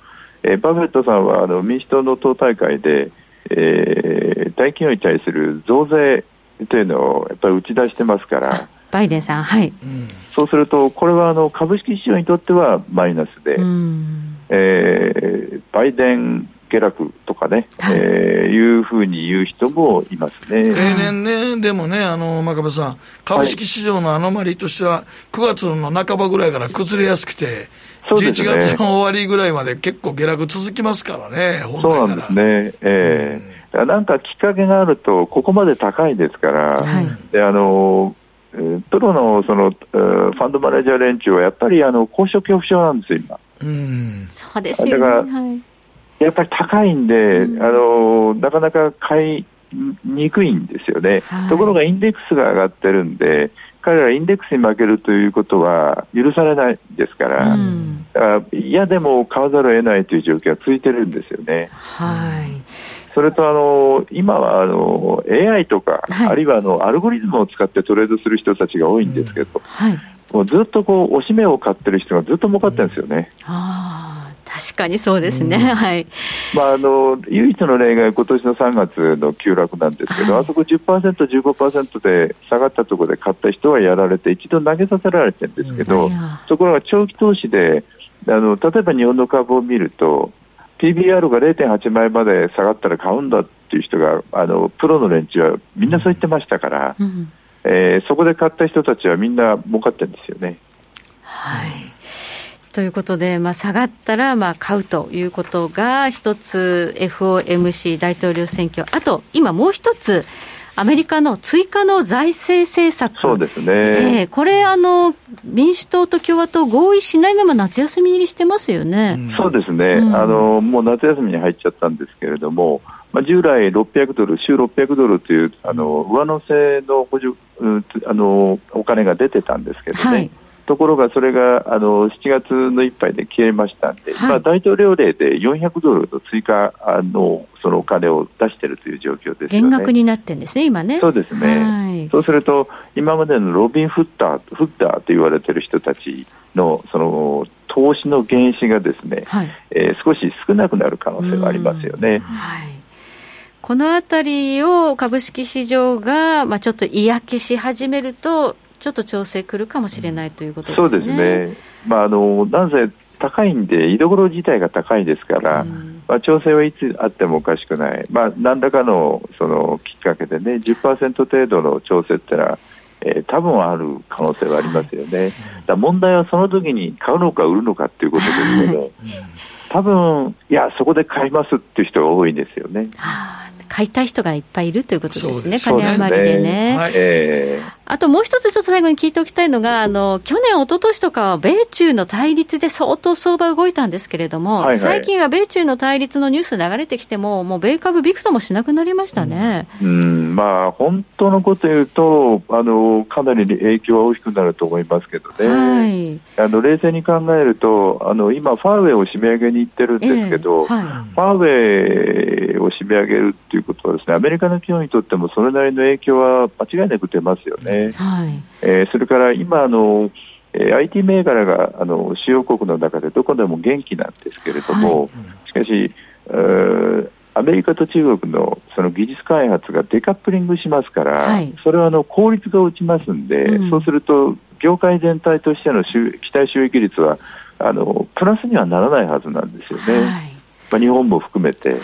えー、バフェットさんはあの民主党の党大会で、えー、大企業に対する増税というのをやっぱり打ち出してますから、バイデンさん、はい。そうすると、これはあの株式市場にとってはマイナスで、うん。えーバイデン下落とかね、はいえーいうふうに言う人もいますね。例年ね、でもね、あの、真壁さん、株式市場のアノマリーとしては、9月の半ばぐらいから崩れやすくて、そうですね11月の終わりぐらいまで結構下落続きますからね、本そう来なんですね。ええだからなんかきっかけがあると、ここまで高いですから、はいであのえープロのそのえーファンドマネージャー連中はやっぱりあの高所恐怖症なんですよ、今。うん。そうですよね。だからはい。やっぱり高いんで、あのなかなか買いにくいんですよね、はいところがインデックスが上がってるんで、彼らインデックスに負けるということは許されないですから、ういやでも買わざるを得ないという状況が続いてるんですよね。はい。それとあの今はあの AI とか、はいあるいはあのアルゴリズムを使ってトレードする人たちが多いんですけど、はい。もうずっとこう、おしめを買ってる人がずっと儲かってるんですよね。ああ、確かにそうですね。はい。まあ、あの唯一の例外、今年の3月の急落なんですけど、はいあそこ10%、15%で下がったところで買った人はやられて、一度投げさせられてるんですけど、ところが長期投資で、あの例えば日本の株を見ると、PBR が0.8倍まで下がったら買うんだっていう人が、あのプロの連中はみんなそう言ってましたから、うん。えーそこで買った人たちはみんな儲かってるんですよね。はい。ということで、まあ、下がったら、まあ、買うということが、一つ、FOMC 大統領選挙、あと、今もう一つ、アメリカの追加の財政政策。そうですね。ええこれ、あの、民主党と共和党合意しないまま夏休み入りしてますよね。そうですね、うん。あのもう夏休みに入っちゃったんですけれども、まあ、従来600ドル、週600ドルというあの上乗せの補助うんあのお金が出てたんですけどね、はいところがそれがあの7月のいっぱいで消えましたんで、はいまあ、大統領令で400ドルの追加あのそのお金を出しているという状況ですよね。減額になってるんですね、今ね。そうですね、はいそうすると、今までのロビン・フッターフッターと言われている人たちのその投資の原資がですね、はい。えー少し少なくなる可能性がありますよね。はい。このあたりを株式市場が、まあ、ちょっと嫌気し始めると、ちょっと調整くるかもしれないということですね。そうですね。まああのなぜ高いんで居所自体が高いですから、まあ調整はいつあってもおかしくない。まあ何らかのそのきっかけでね、10%程度の調整ってのは。えー多分ある可能性はありますよね。だ問題はその時に買うのか売るのかっていうことですけど、多分いやそこで買いますっていう人が多いんですよね。はあ買いたい人がいっぱいいるということですね、金余りでね。はいえーあともう一つちょっと最後に聞いておきたいのが、あの、去年、一昨年とかは米中の対立で相当相場動いたんですけれども、はいはい最近は米中の対立のニュース流れてきても、もう米株びくともしなくなりましたね。うんまあ、本当のこと言うとあの、かなり影響は大きくなると思いますけどね、はい。あの冷静に考えるとあの、今、ファーウェイを締め上げに行ってるんですけど、ええはい。ファーウェイを締め上げるっていうことはですね、アメリカの企業にとってもそれなりの影響は間違いなく出ますよね。はい。えーそれから今あの、えー IT 銘柄があの主要国の中でどこでも元気なんですけれども、しかし、えーアメリカと中国のその技術開発がデカップリングしますから、はいそれはあの効率が落ちますんで、うんそうすると業界全体としての収期待収益率はあのプラスにはならないはずなんですよね、はい。まあ、日本も含めて。はい。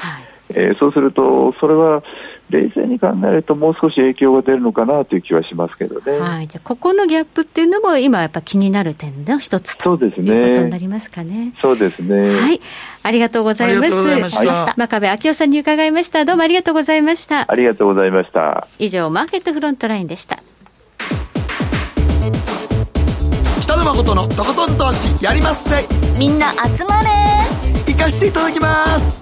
えーそうすると、それは冷静に考えると、もう少し影響が出るのかなという気はしますけどね。はい。じゃあ、ここのギャップっていうのも、今やっぱ気になる点の一つとそうですねいうことになりますかね。そうですね。はい。ありがとうございます。ありがとうございました真壁昭夫さんに伺いました。どうもありがとうございました。ありがとうございました。以上、マーケットフロントラインでした。北野誠のとことん投資やりまっせみんな集まれ行かしていただきます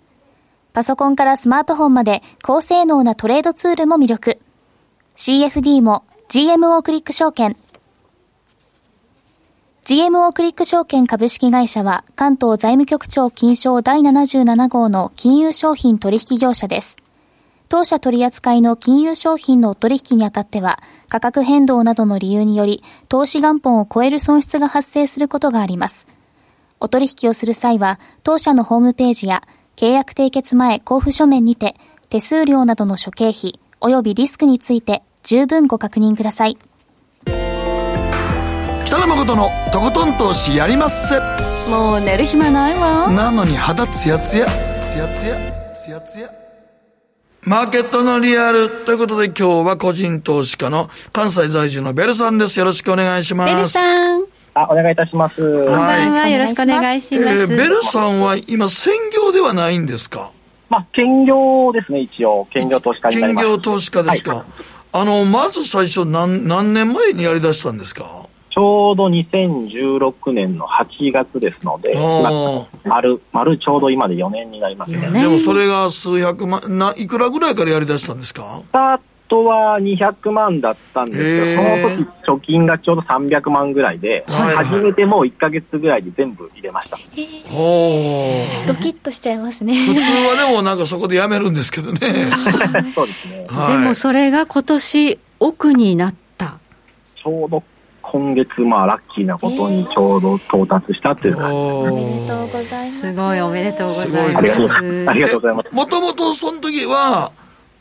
パソコンからスマートフォンまで高性能なトレードツールも魅力。CFD も GMO クリック証券。GMO クリック証券株式会社は関東財務局長金賞第77号の金融商品取引業者です。当社取扱いの金融商品の取引にあたっては価格変動などの理由により投資元本を超える損失が発生することがあります。お取引をする際は当社のホームページや契約締結前交付書面にて手数料などの諸経費及びリスクについて十分ご確認ください。北野誠のとことん投資やりまっせもう寝る暇ないわなのに肌ツヤツヤツヤツヤツヤツヤマーケットのリアルということで今日は個人投資家の関西在住のベルさんです。よろしくお願いします。ベルさん。あ、お願いいたします。はい。よろしくお願いします。えー、ベルさんは今専業ではないんですか？まあ、兼業ですね、一応。兼業投資家になります。兼業投資家ですか。はい、あの、まず最初何、何年前にやり出したんですか？ちょうど2016年の8月ですので、丸、丸ちょうど今で4年になりますね。でもそれが数百万、ないくらぐらいからやりだしたんですか？スタートは200万だったんですけど、その時貯金がちょうど300万ぐらいで、はいはい、初めてもう1か月ぐらいで全部入れました。ドキッとしちゃいますね。普通はでもなんかそこでやめるんですけどね。[laughs] そうですね。はい、でもそれが今年奥になった。ちょうど今月、まあ、ラッキーなことにちょうど到達したっていう感じです、ね、おめでとうございます。すごい、おめでとうございます。ありがとうございます。もともとその時は、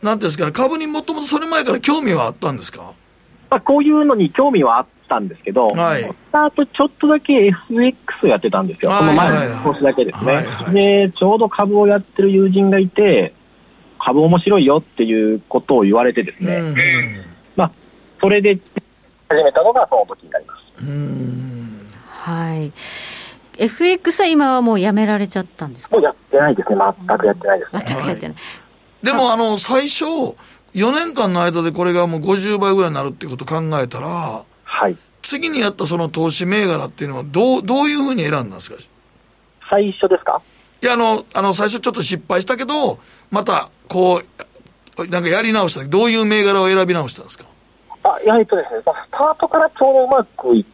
なんですかね、株にもともとそれ前から興味はあったんですか？まあ、こういうのに興味はあったんですけど、はい、スタートちょっとだけ FX をやってたんですよ。その前の少しだけですね、はいはい。で、ちょうど株をやってる友人がいて、株面白いよっていうことを言われてですね、うん、まあ、それで始めたのがその時になります。うんはい。FX は今はもうやめられちゃったんですか？もうやってないですね。全くやってないです、ね、全くやってない。でも、あの、最初、4年間の間でこれがもう50倍ぐらいになるっていうことを考えたら、はい。次にやったその投資銘柄っていうのは、どう、どういうふうに選んだんですか？最初ですか？いや、あの、あの、最初ちょっと失敗したけど、また、こう、なんかやり直したどういう銘柄を選び直したんですか？あ、いや、えっとですね、スタートからちょうどうまくいって、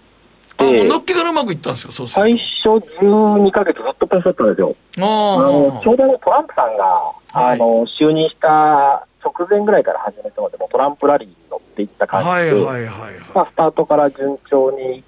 あ、のっけからうまくいったんですか、そう最初12か月ずっとプラスだったんですよ。あのちょうどトランプさんが、はい、あの、就任した直前ぐらいから始めたので、もトランプラリーに乗っていった感じで、はいはいはい、はい、まあ、スタートから順調にいっ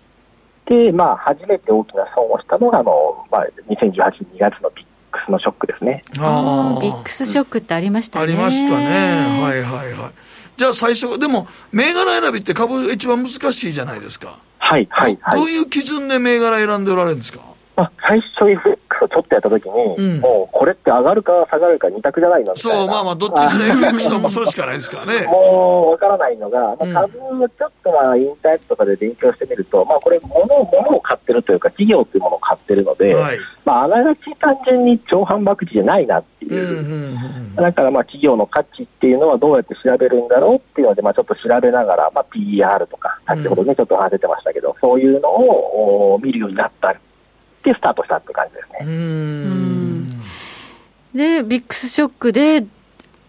て、まあ、初めて大きな損をしたのが、あの、まあ、2018年2月のビックスのショックですね。ああ。ビックスショックってありましたね。ありましたね。はいはいはい。じゃあ最初、でも、銘柄選びって株一番難しいじゃないですか。はい、はい、はい。どういう基準で銘柄選んでおられるんですか？まあ、最初 FX をちょっとやったときに、うん、もうこれって上がるか下がるか二択じゃないのみ。そう、まあまあ、どっちにしろ FX はもうそれしかないですからね。[laughs] もうわからないのが、まあ、株をちょっとまあインターネットとかで勉強してみると、まあこれ物、物を買ってるというか、企業というものを買ってるので、はい、まああながち単純に超反爆地じゃないなっていう。うんうんうん、だからまあ企業の価値っていうのはどうやって調べるんだろうっていうので、まあちょっと調べながら、まあ PR とか、先ほどね、ちょっと話出てましたけど、そういうのを見るようになったり、でスタートしたって感じですね。うん。で、ビックスショックで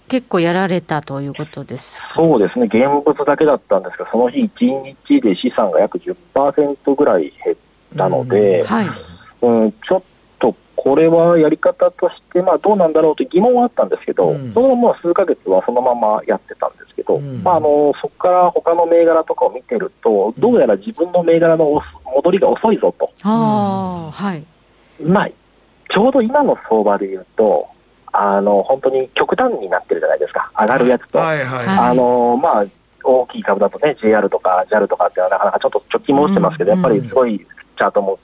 結構やられたということですそうですね、現物だけだったんですが、その日1日で資産が約10%ぐらい減ったので、はい。うん、ちょっとこれはやり方として、まあ、どうなんだろうと疑問はあったんですけど、うん、そのまま数か月はそのままやってたんですけど、うん、まあ、あのそこから他の銘柄とかを見てると、どうやら自分の銘柄の戻りが遅いぞと。あはい、まあ、ちょうど今の相場で言うと、あの本当に極端になってるじゃないですか、上がるやつと。はいはい、あのまあ大きい株だとね、JR とか JAL とかっていうのはなかなかちょっと貯金戻してますけど、うん、やっぱりすごいチャートも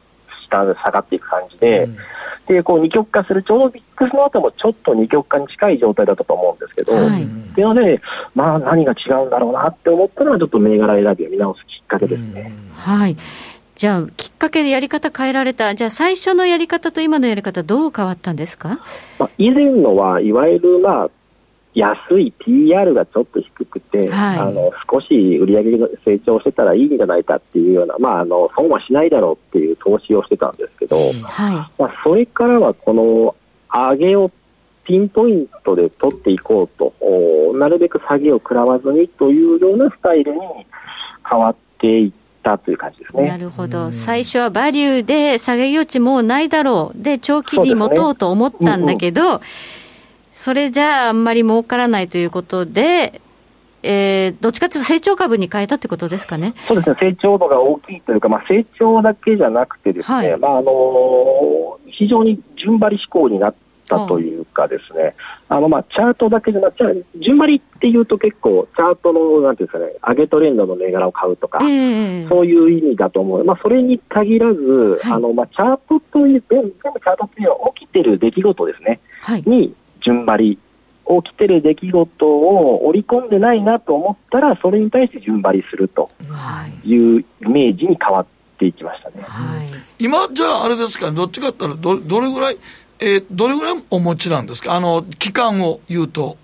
下で下がっていく感じで、うん、でこう二極化する、ちょうどビックスの後もちょっと二極化に近い状態だったと思うんですけど、はい、ので、まあ、何が違うんだろうなって思ったのは、ちょっと銘柄選びを見直すきっかけですね。はい。じゃあ、きっかけでやり方変えられた、じゃあ、最初のやり方と今のやり方、どう変わったんですか、まあ、以前のは、いわゆる、まあ、安い PR がちょっと低くて、はい、あの少し売り上げが成長してたらいいんじゃないかっていうような、まあ、あの損はしないだろうっていう投資をしてたんですけど、はい、まあ、それからはこの上げをピンポイントで取っていこうと、なるべく下げを食らわずにというようなスタイルに変わっていったという感じですね。なるほど。最初はバリューで下げ余地もうないだろう。で、長期に持とうと思ったんだけど、そ、ねうんうん、それじゃああんまり儲からないということで、えー、どっちかというと成長株に変えたってことですかね？そうですね、成長度が大きいというか、まあ、成長だけじゃなくてですね、はい、まああのー、非常に順張り志向になったというかですね、あのまあチャートだけじゃなくて、順張りっていうと結構、チャートのなんていうんですかね、上げトレンドの銘柄を買うとか、えー、そういう意味だと思う、まあ、それに限らず、はい、あのまあ、チャートという、全部チャートというのは起きてる出来事ですね、はい、に順張り起きてる出来事を織り込んでないなと思ったら、それに対して順張りするというイメージに変わっていきましたね。はい、今、じゃああれですか、どっちかって言ったらど、どれぐらい、えー、どれぐらいお持ちなんですか、あの期間を言うと。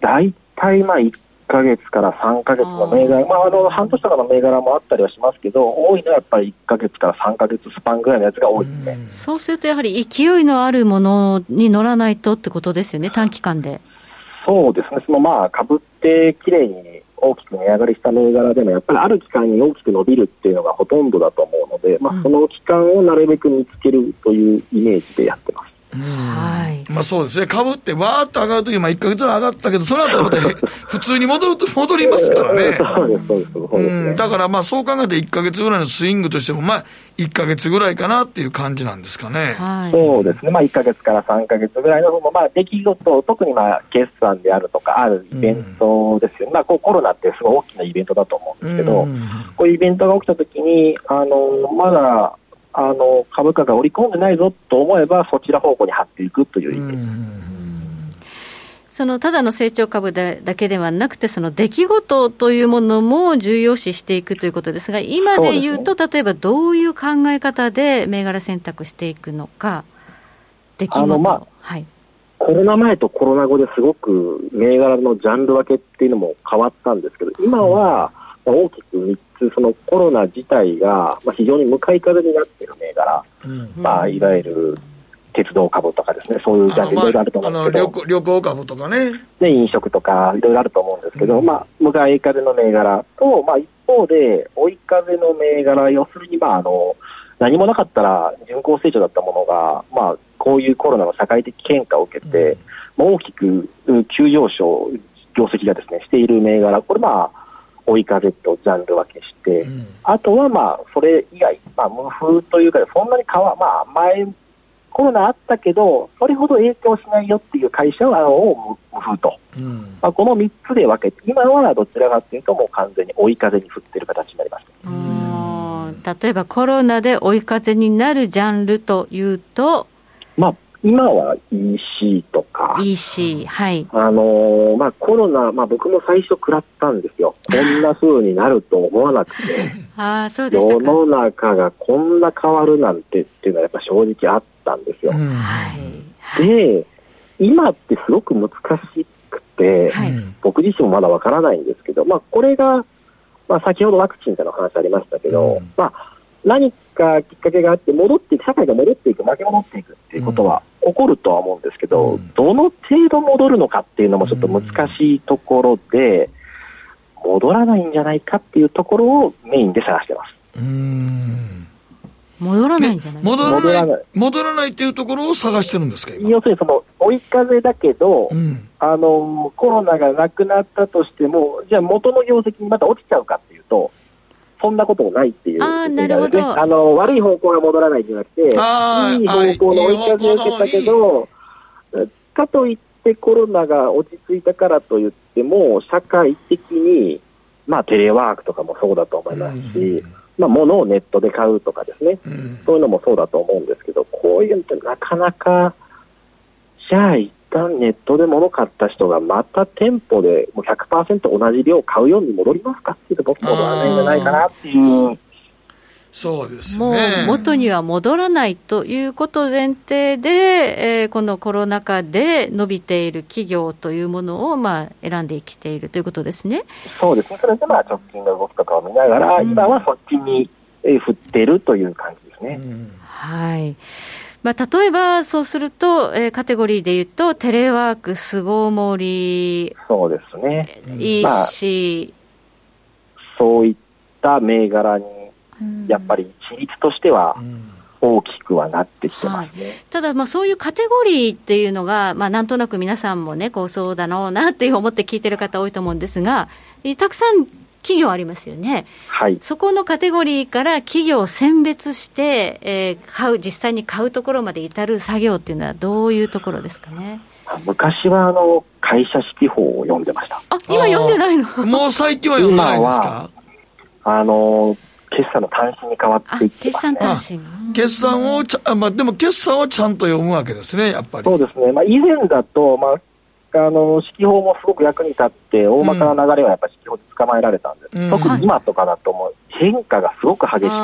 大体まあ1か月から3か月の銘柄、まあ、あの半年とかの銘柄もあったりはしますけど、多いのはやっぱり1か月から3か月スパンぐらいのやつが多いですね。そうするとやはり勢いのあるものに乗らないとってことですよね、短期間で。そうですね、そのまあ、株ってきれいに大きく値上がりした銘柄でも、やっぱりある期間に大きく伸びるっていうのがほとんどだと思うので、まあ、その期間をなるべく見つけるというイメージでやってます。はい。まあそうですね。株ってわーっと上がるとき、まあ1か月ぐらい上がったけど、その後また [laughs] 普通に戻ると、戻りますからね。そうです、そうです。うん。だからまあそう考えて1か月ぐらいのスイングとしても、まあ1か月ぐらいかなっていう感じなんですかね。はい。そうですね。まあ1か月から3か月ぐらいの、まあ出来事、特にまあ決算であるとか、あるイベントですよね。まあこうコロナってすごい大きなイベントだと思うんですけど、こういうイベントが起きたときに、あの、まだ、あの株価が織り込んでないぞと思えば、そちら方向に張っていくというイメージそのただの成長株でだけではなくて、その出来事というものも重要視していくということですが、今で言うと、うね、例えばどういう考え方で銘柄選択していくのか、出来事、まあ、はい、コロナ前とコロナ後ですごく銘柄のジャンル分けっていうのも変わったんですけど、今は大きく3そのコロナ自体が、まあ、非常に向かい風になっている銘柄、うん、まあ、いわゆる鉄道株とかですね、そういうジャンルいろいろあると思うんですけど、まあ、旅行株とかね。ね。飲食とかいろいろあると思うんですけど、うん、まあ、向かい風の銘柄と、まあ、一方で追い風の銘柄、要するに、まあ、あの、何もなかったら巡航成長だったものが、まあ、こういうコロナの社会的変化を受けて、うん、大きく急上昇、業績がですね、している銘柄、これまあ、追い風とジャンル分けして、うん、あとはまあ、それ以外、まあ、無風というか、そんなに変わ、まあ、前、コロナあったけど、それほど影響しないよっていう会社はを無風と、うん、まあ、この3つで分けて、今はどちらかというと、もう完全に追い風に振ってる形になります。例えばコロナで追い風になるジャンルというと、まあ、今は EC とか。EC、はい。あのー、まあコロナ、まあ僕も最初食らったんですよ。こんな風になると思わなくて。[laughs] ああ、そうでした世の中がこんな変わるなんてっていうのはやっぱ正直あったんですよ。はい。で、今ってすごく難しくて、はい、僕自身もまだわからないんですけど、まあこれが、まあ先ほどワクチンでの話ありましたけど、うん、まあ何かきっかけがあって戻っていく、社会が戻っていく、巻き戻っていくっていうことは起こるとは思うんですけど、うん、どの程度戻るのかっていうのもちょっと難しいところで、戻らないんじゃないかっていうところをメインで探してます。うん。戻らないんじゃない戻らない戻らない。っていうところを探してるんですか要するにその追い風だけど、うん、あのコロナがなくなったとしてもじゃあ元の業績にまた落ちちゃうかっていうとそんなこともないっていう、あなるほど。あの悪い方向が戻らないんじゃなくて、いい方向の追い風を受けたけど、かといってコロナが落ち着いたからといっても、社会的に、まあ、テレワークとかもそうだと思いますし、うん、まあ、物をネットで買うとかですね、うん、そういうのもそうだと思うんですけど、こういうのってなかなか、じゃあ一旦ネットで物買った人がまた店舗でもう100%同じ量買うように戻りますかっていうと僕も戻らないんじゃないかなっていう。そうですね、もう元には戻らないということ前提で、えー、このコロナ禍で伸びている企業というものを、まあ、選んできているということですね。そうですね、それでまあ直近の動きとかを見ながら、うん、今はそっちに振っているという感じですね。うん、はいまあ、例えばそうすると、えー、カテゴリーでいうと、テレワーク、巣ごもり、そうですね。いいし、まあ、そういった銘柄に、やっぱり比率としては、大きくはなってきてますね、はい、ただ、まあ、そういうカテゴリーっていうのが、まあ、なんとなく皆さんもね、こうそうだろうなって思って聞いてる方多いと思うんですが、たくさん企業ありますよね。はい。そこのカテゴリーから企業を選別して、えー、買う、実際に買うところまで至る作業っていうのはどういうところですかね？昔はあの、会社指揮法を読んでました。あ、今読んでないの？もう最近は読んでないんですか？あの、決算の単身に変わっていってね、決算単身。決算をちゃ、まあ、でも決算はちゃんと読むわけですね、やっぱり。そうですね。まあ、以前だと、まあ、あの指揮法もすごく役に立って、大まかな流れはやっぱり指揮法で捕まえられたんです、うん、特に今とかだともう変化がすごく激しくて、正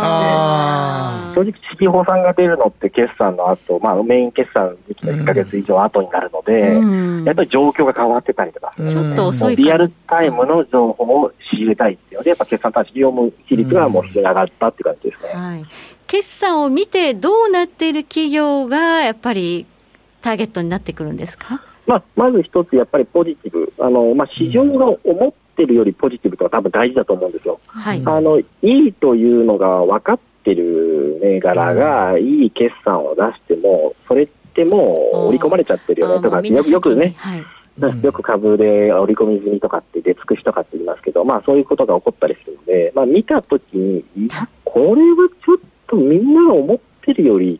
直、指揮法さんが出るのって決算の後、まあメイン決算時期の1か月以上後になるので、うん、やっぱり状況が変わってたりとか、ちょっと遅いリアルタイムの情報を仕入れたいっていうので、やっぱ決算単式読む比率がもう非常に上がったっていう感じですね。はい、決算を見てどうなっている企業がやっぱりターゲットになってくるんですか？まあ、まず一つ、やっぱりポジティブ、あのまあ、市場が思ってるよりポジティブとは多分大事だと思うんですよ。はい、あのいいというのが分かってる銘柄がい。い決算を出しても、それってもう織り込まれちゃってるよね。とか、よよくね、はい。よく株で織り込み済みとかって出尽くしとかって言いますけど、まあそういうことが起こったりするので、まあ見たときに、いや、これはちょっとみんなが思ってるより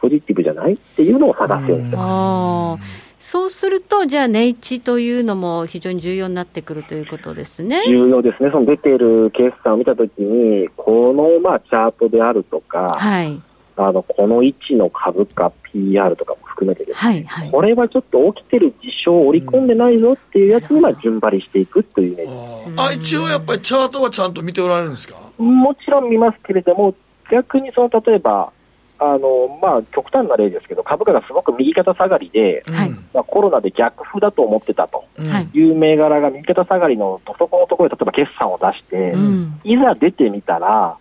ポジティブじゃない？っていうのを探すようにしてます。そうすると、じゃあ、値打ちというのも非常に重要になってくるということですね。重要ですね。その出ている決算を見たときに、このまあチャートであるとか、はい、あのこの位置の株価、PR とかも含めてですね、はいはい、これはちょっと起きてる事象を織り込んでないぞっていうやつにまあ順張りしていくというイメージあ一応やっぱりチャートはちゃんと見ておられるんですか？もちろん見ますけれども、逆にその例えば、あのまあ、極端な例ですけど、株価がすごく右肩下がりで、はい、まあ、コロナで逆風だと思ってたとい。う銘柄が右肩下がりのとそこのところで例えば決算を出して、うん、いざ出てみたら、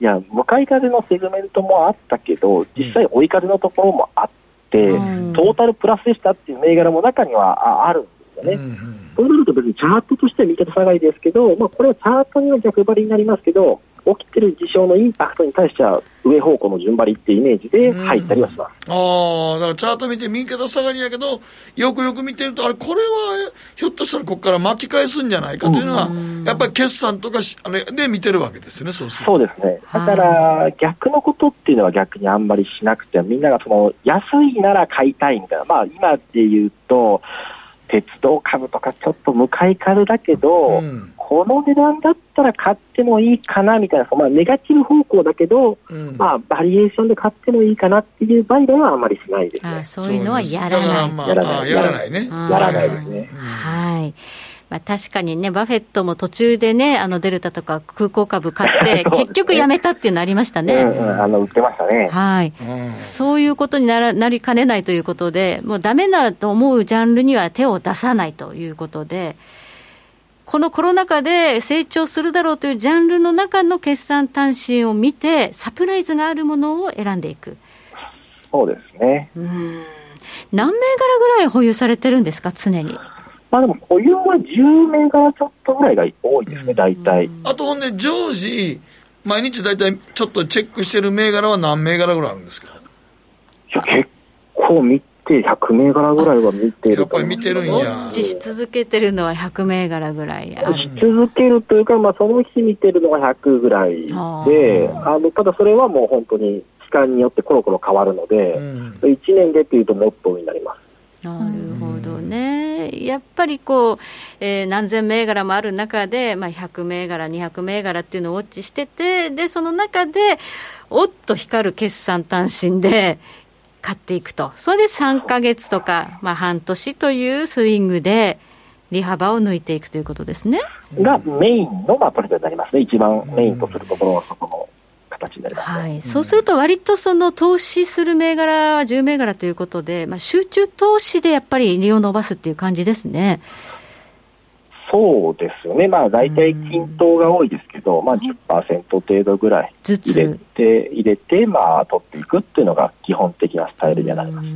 いや、向かい風のセグメントもあったけど、実際追い風のところもあって、うん、トータルプラスでしたっていう銘柄も中にはあるんですよね。うんそうなると別にチャートとしては右肩下がりですけど、まあ、これはチャートには逆張りになりますけど、起きてる事象のインパクトに対しては上方向の順張りっていうイメージで入ったりはします。ああ、だからチャート見て右肩下がりやけど、よくよく見てると、あれ、これはひょっとしたらここから巻き返すんじゃないかというのは、やっぱり決算とかあれで見てるわけですね、そうするそうですね。だから、逆のことっていうのは逆にあんまりしなくて、みんながその安いなら買いたいみたいな、まあ今で言うと、鉄道株とかちょっと向かい風だけど、うん、この値段だったら買ってもいいかなみたいな、まあ、ネガティブ方向だけど、うん、まあ、バリエーションで買ってもいいかなっていう売買はあんまりしないです、ね、あそういうのはやらない。まあ、やらない。やらないね。やらないですね。はい。まあ、確かにね、バフェットも途中でね、あのデルタとか空港株買って、[laughs] 結局やめたっていうのありましたね。うんうん、あの売ってましたね。はい、うん、そういうことにならなりかねないということで、もうだめだと思うジャンルには手を出さないということで、このコロナ禍で成長するだろうというジャンルの中の決算単身を見て、サプライズがあるものを選んでいく。そうですね。うん何銘柄ぐらい保有されてるんですか、常に。まあでも保有は10銘柄ちょっとぐらいが多いですね、大体。あとほんで、常時、毎日大体ちょっとチェックしてる銘柄は何銘柄ぐらいあるんですか？いや、結構見て、100銘柄ぐらいは見てるやっぱり見てるんや。し続けてるのは100銘柄ぐらいや。し続けるというか、まあ、その日見てるのが100ぐらいで、あのただそれはもう本当に期間によってコロコロ変わるので、うん、1年でっていうともっとになります。なるほどね、やっぱりこう、えー、何千銘柄もある中で、まあ、100銘柄、200銘柄っていうのをウォッチしてて、でその中で、おっと光る決算単身で買っていくと、それで3か月とか、まあ、半年というスイングで、利幅を抜いていくということですね。がメインの、まあ、ポリトになりますね、一番メインとするところはそこの。形になります、ね、はい、そうすると、割とその投資する銘柄は10銘柄ということで、まあ、集中投資でやっぱり利を伸ばすっていう感じですね。そうですよね、まあ、大体均等が多いですけど、まあ、10%程度ぐらい入れて、入れて、まあ、取っていくっていうのが基本的なスタイルにはなります。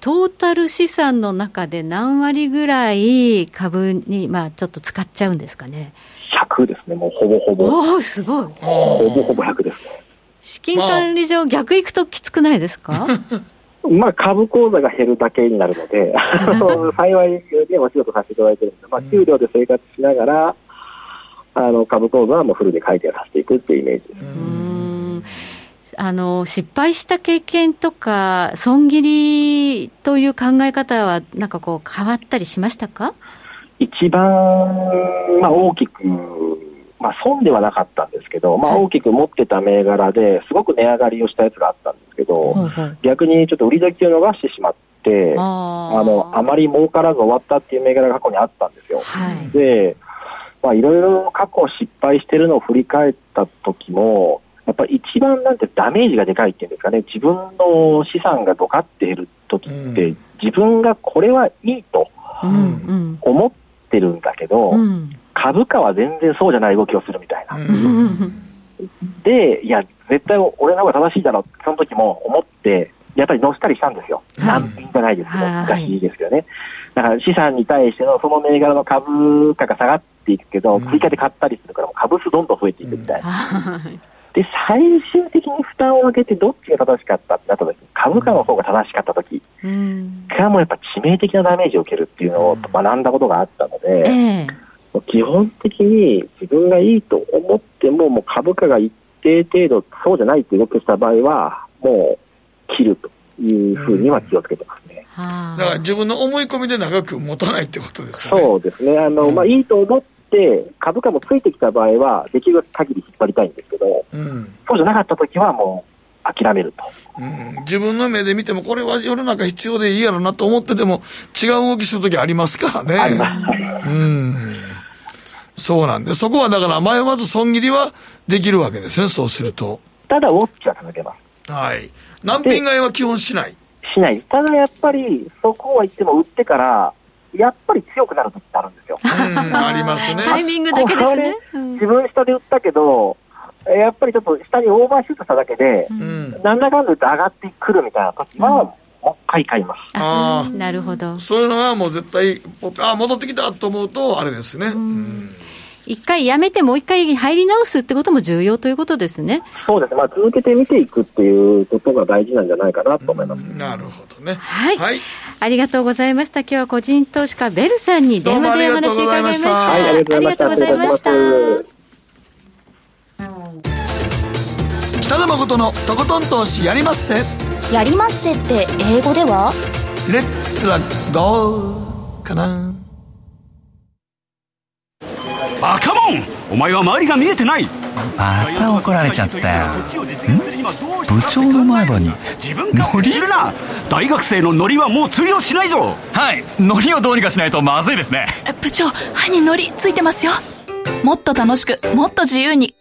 トータル資産の中で何割ぐらい株に、まあ、ちょっと使っちゃうんですかね。100ですね、もうほぼほぼ。おお、すごい。ほぼほぼ100ですね。資金管理上、逆行くときつくないですか？[laughs] まあ、株口座が減るだけになるので、[laughs] 幸いね、お仕事させていただいてるんで、まあ、給料で生活しながら、あの株口座はもうフルで改定させていくっていうイメージです。あの失敗した経験とか、損切りという考え方は、なんかこう、変わったりしましたか？一番、まあ、大きくまあ、損ではなかったんですけど、まあ、大きく持ってた銘柄ですごく値上がりをしたやつがあったんですけど、はい逆にちょっと売り時を逃してしまって、あのあまり儲からず終わったっていう銘柄が過去にあったんですよ。はい、で、まあ、いろいろ過去失敗してるのを振り返った時も、やっぱり一番なんてダメージがでかいっていうんですかね、自分の資産がどかっている時って、うん、自分がこれはいいと思ってるんだけど、うんうん株価は全然そうじゃない動きをするみたいな。で、いや、絶対俺の方が正しいだろうその時も思って、やっぱり乗したりしたんですよ。難品じゃないですけど、昔ですけどね。だから資産に対してのその銘柄の株価が下がっていくけど、追加で買ったりするから、株数どんどん増えていくみたいな。で、最終的に負担を上げてどっちが正しかったってなった時株価の方が正しかった時がもうやっぱ致命的なダメージを受けるっていうのを学んだことがあったので、えー基本的に自分がいいと思っても、もう株価が一定程度、そうじゃないって動きした場合は、もう切るというふうには気をつけてますね。だから自分の思い込みで長く持たないってことですね。そうですね。あの、うん、まあ、いいと思って、株価もついてきた場合は、できる限り引っ張りたいんですけど、うん、そうじゃなかった時はもう諦めると。うん、自分の目で見ても、これは世の中必要でいいやろなと思ってても、違う動きするときありますからね。あります。うんそうなんで、そこはだから迷わず損切りはできるわけですね、そうすると。ただ、ウォッチは続けます。はい。難品買いは基本しないしない。ただやっぱり、そこは言っても売ってから、やっぱり強くなる時ってあるんですよ。ありますね。[laughs] タイミングだけですね。自分下で売ったけど、やっぱりちょっと下にオーバーシュートしただけで、うん、なんだかんだ言って上がってくるみたいな時は、うんもう一回買います。ああ、なるほど。そういうのはもう絶対、あ戻ってきたと思うと、あれですね。うん一回やめてもう一回入り直すってことも重要ということですね。そうですね。まあ続けて見ていくっていうことが大事なんじゃないかなと思います。なるほどね。はい。はい。ありがとうございました。今日は個人投資家ベルさんに電話でお話伺いました。はい、ありがとうございました。北野誠のとことん。投資やりまっせ。やりまっせって英語ではレッツはゴーかな。バカモンお前は周りが見えてない。また怒られちゃったよ。部長の前歯にノリするな。大学生のノリはもう通用しないぞ。はい。ノリをどうにかしないとまずいですね。部長歯にノリついてますよ。もっと楽しくもっと自由に。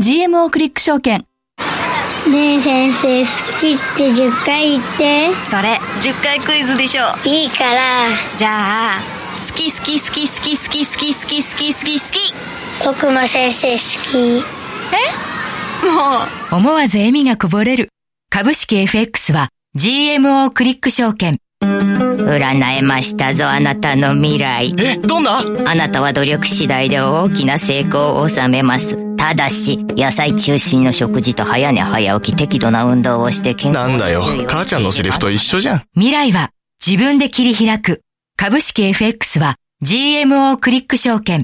GMO クリック証券。ねえ先生好きって10回言って。それ10回クイズでしょいいから。じゃあ好き好き好き好き好き好き好き好き好き好き僕も先生好きえもう思わず笑みがこぼれる株式 FX は GMO クリック証券占えましたぞあなたの未来えどんなあなたは努力次第で大きな成功を収めますただし野菜中心の食事と早寝早起き適度な運動をして健康なんだよ母ちゃんのセリフと一緒じゃん未来は自分で切り開く株式 FX は GMO クリック証券。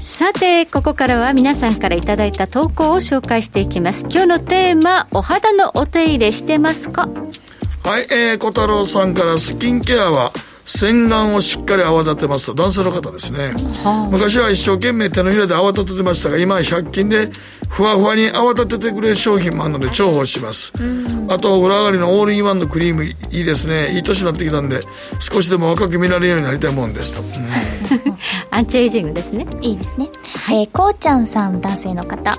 さて、ここからは皆さんからいただいた投稿を紹介していきます。今日のテーマ、お肌のお手入れしてますか？はい、えー、小太郎さんからスキンケアは、洗顔をしっかり泡立てますと男性の方ですね、はあ、昔は一生懸命手のひらで泡立ててましたが今は100均でふわふわに泡立ててくれる商品もあるので重宝します、あと裏上がりのオールインワンのクリームいいですねいい年になってきたんで少しでも若く見られるようになりたいもんですと、[laughs] アンチエイジングですね。いいですね、はい、えー、こうちゃんさん男性の方。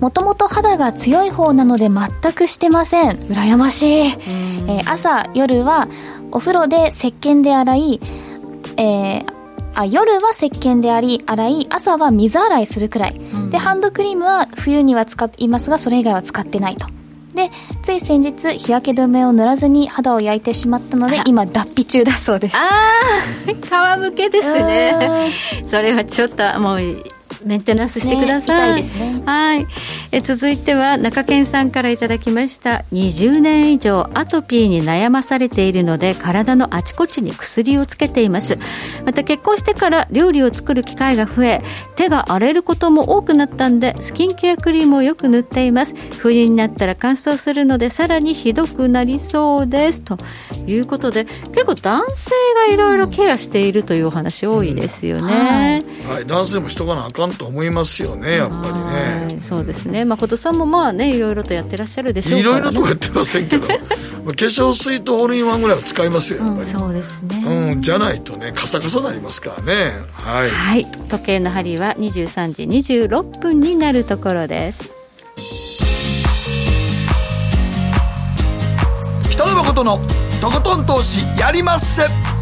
もともと肌が強い方なので全くしてません。羨ましい、えー、朝夜はお風呂で石鹸で洗い、えー、あ夜は石鹸であり洗い朝は水洗いするくらい、うん、でハンドクリームは冬には使いますがそれ以外は使ってないと。でつい先日日焼け止めを塗らずに肌を焼いてしまったので今脱皮中だそうです。ああ [laughs] 皮むけですね。それはちょっともうメンテナンスしてください、ね、いね、はい。え続いては中堅さんからいただきました20年以上アトピーに悩まされているので体のあちこちに薬をつけています。また結婚してから料理を作る機会が増え手が荒れることも多くなったんでスキンケアクリームをよく塗っています。冬になったら乾燥するのでさらにひどくなりそうです。ということで結構男性がいろいろケアしているというお話多いですよね、うん。はい、はい、男性もしとかなあかんと思いますよねやっぱりね。そうですね。誠さんもまあねいろいろとやってらっしゃるでしょうから、ね、いろいろとはやってませんけど。[laughs] 化粧水とホールインワンぐらいは使いますよやっぱり、うん、そうですね、うん、じゃないとねカサカサなりますからね。はい、はい、時計の針は23時26分になるところです。北野誠のとことん投資やりまっせ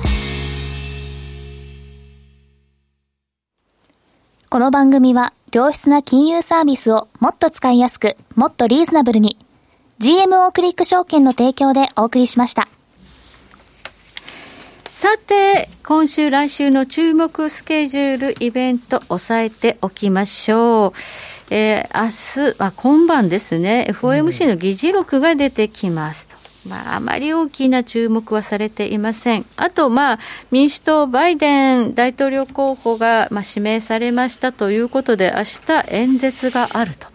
この番組は良質な金融サービスをもっと使いやすく、もっとリーズナブルに GMO クリック証券の提供でお送りしました。さて、今週来週の注目スケジュールイベント押さえておきましょう。えー、明日、あ、今晩ですね、FOMC の議事録が出てきますと。まあ、あまり大きな注目はされていません。あと、まあ、民主党、バイデン大統領候補が、まあ、指名されましたということで、明日演説があると、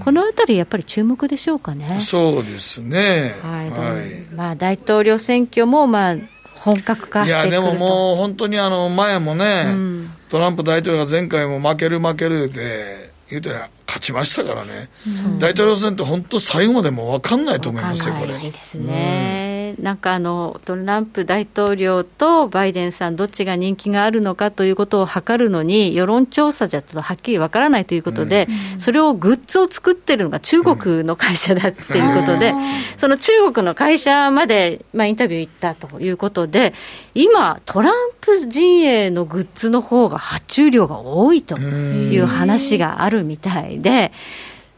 このあたり、やっぱり注目でしょうかね。そうですね。はい。はい、まあ、大統領選挙も、まあ、本格化していや、でももう、本当にあの、前もね、うん、トランプ大統領が前回も負ける負けるで、言うてら、勝ちましたからね、うん、大統領選って本当、最後までも分かんないと思いますよ、これ。ですね、うん、なんかあの、トランプ大統領とバイデンさん、どっちが人気があるのかということを測るのに、世論調査じゃちょっとはっきり分からないということで、うん、それをグッズを作ってるのが中国の会社だっていうことで、その中国の会社まで、まあ、インタビュー行ったということで、今、トランプ陣営のグッズの方が発注量が多いという話があるみたいで、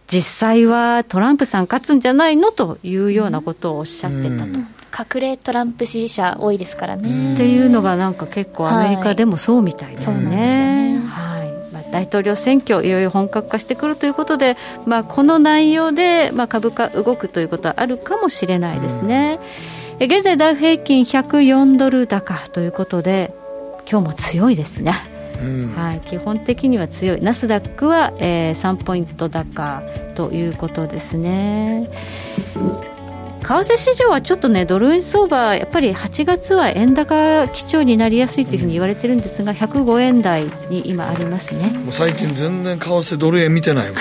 実際はトランプさん勝つんじゃないのというようなことをおっしゃってたと。隠れトランプ支持者多いですからね。っていうのがなんか結構アメリカでもそうみたいですね。はい、まあ、大統領選挙いよいよ本格化してくるということで、まあ、この内容で、まあ、株価動くということはあるかもしれないですね。現在ダウ平均104ドル高ということで今日も強いですね。はい、基本的には強い、ナスダックは、えー、3ポイント高ということですね。為替市場はちょっとね、ドル円相場、やっぱり8月は円高基調になりやすいというふうに言われてるんですが、105円台に今ありますね。もう最近、全然為替ドル円見てない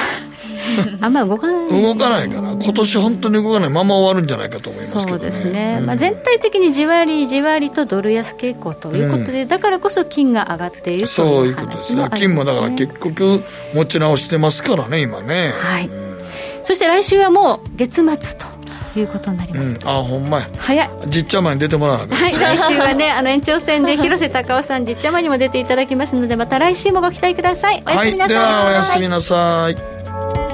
あん。[laughs] ま動かない、ね、動かないから、今年本当に動かないまま終わるんじゃないかと思いますけど、ね、そうですね、うん、まあ、全体的にじわりじわりとドル安傾向ということで、うん、だからこそ金が上がっているそういうことですね、金もだから結局、持ち直してますからね、今ね。はい、うん、そして来週はもう月末と。いうことになります、うん、あほんまや。早い。じっちゃまに出てもらわなはい。来週はねあの延長戦で [laughs] 広瀬隆夫さんじっちゃまにも出ていただきますのでまた来週もご期待ください。おやすみなさい、はい、ではおやすみなさい